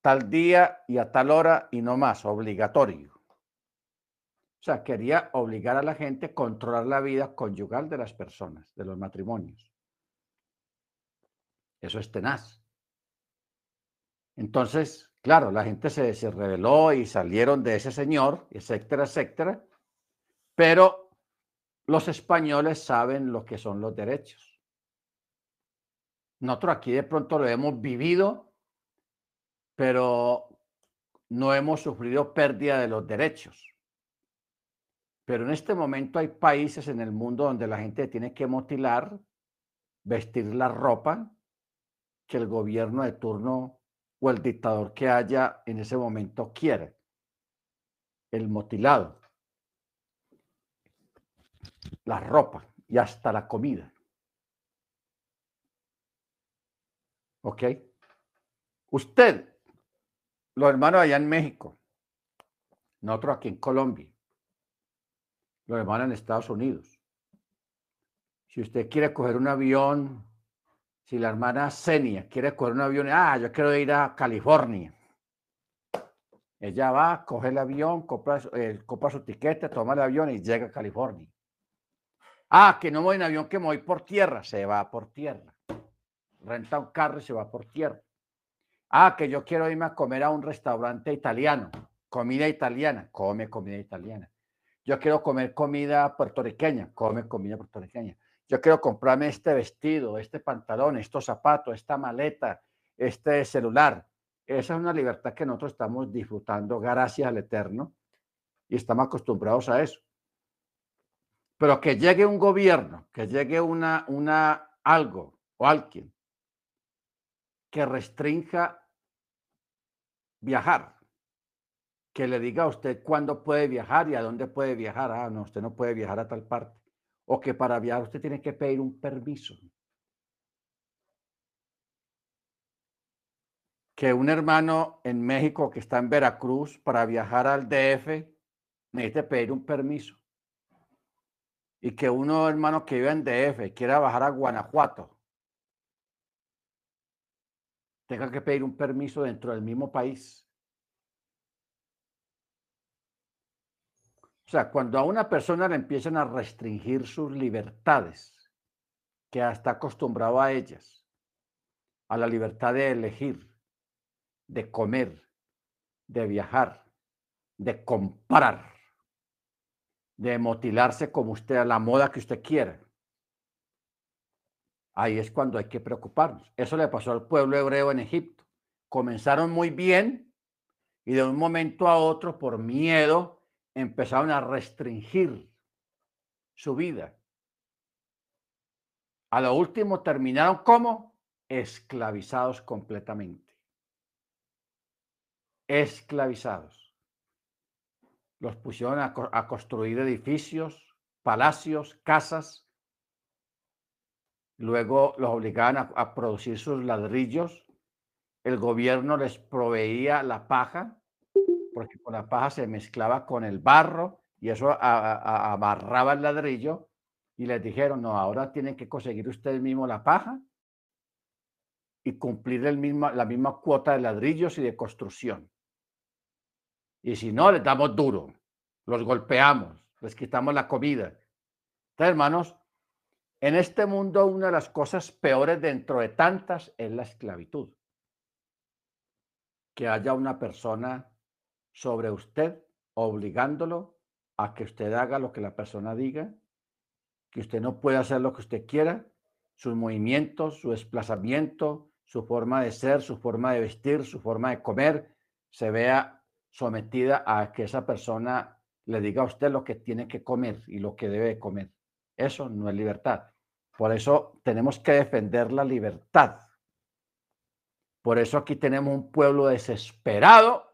tal día y a tal hora y no más, obligatorio. O sea, quería obligar a la gente a controlar la vida conyugal de las personas, de los matrimonios. Eso es tenaz. Entonces, claro, la gente se, se rebeló y salieron de ese señor, etcétera, etcétera. Pero los españoles saben lo que son los derechos. Nosotros aquí de pronto lo hemos vivido, pero no hemos sufrido pérdida de los derechos. Pero en este momento hay países en el mundo donde la gente tiene que mutilar, vestir la ropa que el gobierno de turno o el dictador que haya en ese momento quiere. El motilado, la ropa y hasta la comida. ¿Ok? Usted, los hermanos allá en México, nosotros aquí en Colombia, los hermanos en Estados Unidos. Si usted quiere coger un avión si la hermana Senia quiere coger un avión, ah, yo quiero ir a California. Ella va, coge el avión, compra, eh, compra su tiquete, toma el avión y llega a California. Ah, que no voy en avión, que me voy por tierra. Se va por tierra. Renta un carro y se va por tierra. Ah, que yo quiero irme a comer a un restaurante italiano. Comida italiana. Come comida italiana. Yo quiero comer comida puertorriqueña. Come comida puertorriqueña yo quiero comprarme este vestido, este pantalón, estos zapatos, esta maleta, este celular. Esa es una libertad que nosotros estamos disfrutando gracias al Eterno y estamos acostumbrados a eso. Pero que llegue un gobierno, que llegue una, una algo o alguien que restrinja viajar, que le diga a usted cuándo puede viajar y a dónde puede viajar. Ah, no, usted no puede viajar a tal parte. O que para viajar usted tiene que pedir un permiso. Que un hermano en México que está en Veracruz para viajar al DF necesita pedir un permiso. Y que uno hermano que vive en DF quiera bajar a Guanajuato tenga que pedir un permiso dentro del mismo país. O sea, cuando a una persona le empiezan a restringir sus libertades, que está acostumbrado a ellas, a la libertad de elegir, de comer, de viajar, de comprar, de motilarse como usted a la moda que usted quiera. Ahí es cuando hay que preocuparnos. Eso le pasó al pueblo hebreo en Egipto. Comenzaron muy bien y de un momento a otro, por miedo, empezaron a restringir su vida. A lo último terminaron como esclavizados completamente. Esclavizados. Los pusieron a, construir edificios, palacios, casas. Luego los obligaban a, producir sus ladrillos. El gobierno les proveía la paja porque con la paja se mezclaba con el barro y eso amarraba el ladrillo y les dijeron, no, ahora tienen que conseguir ustedes mismos la paja y cumplir el mismo, la misma cuota de ladrillos y de construcción. Y si no, les damos duro, los golpeamos, les quitamos la comida. Entonces, hermanos, en este mundo una de las cosas peores dentro de tantas es la esclavitud. Que haya una persona sobre usted, obligándolo a que usted haga lo que la persona diga, que usted no puede hacer lo que usted quiera, sus movimientos, su desplazamiento, su forma de ser, su forma de vestir, su forma de comer, se vea sometida a que esa persona le diga a usted lo que tiene que comer y lo que debe comer. Eso no es libertad. Por eso tenemos que defender la libertad. Por eso aquí tenemos un pueblo desesperado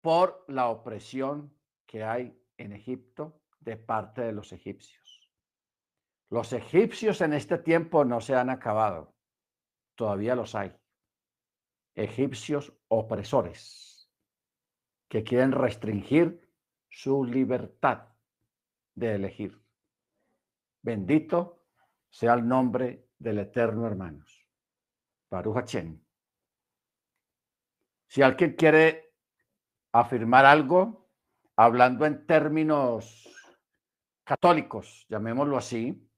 por la opresión que hay en Egipto de parte de los egipcios. Los egipcios en este tiempo no se han acabado, todavía los hay. Egipcios opresores que quieren restringir su libertad de elegir. Bendito sea el nombre del Eterno, hermanos. Baruch Si alguien quiere afirmar algo hablando en términos católicos, llamémoslo así,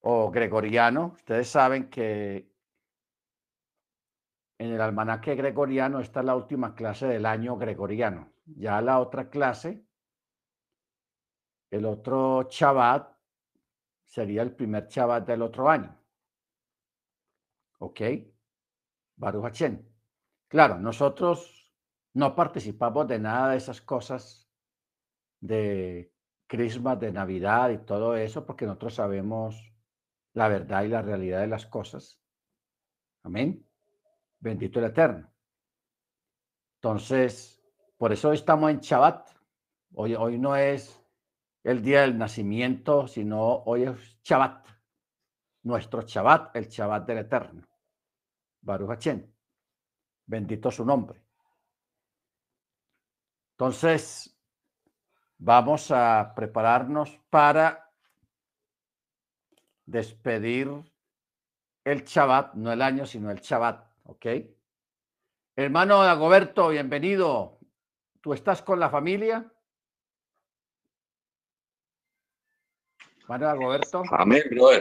o gregoriano. Ustedes saben que en el almanaque gregoriano está la última clase del año gregoriano. Ya la otra clase, el otro Shabbat, sería el primer Shabbat del otro año. ¿Ok? Baruch Claro, nosotros no participamos de nada de esas cosas de Christmas, de Navidad y todo eso, porque nosotros sabemos la verdad y la realidad de las cosas. Amén. Bendito el Eterno. Entonces, por eso estamos en Shabbat. Hoy, hoy no es el día del nacimiento, sino hoy es Shabbat. Nuestro Shabbat, el Shabbat del Eterno. Baruch Hachem. Bendito su nombre. Entonces, vamos a prepararnos para despedir el Shabbat, no el año, sino el Shabbat, ¿ok? Hermano Dagoberto, bienvenido. ¿Tú estás con la familia? Hermano Dagoberto. Amén, brother.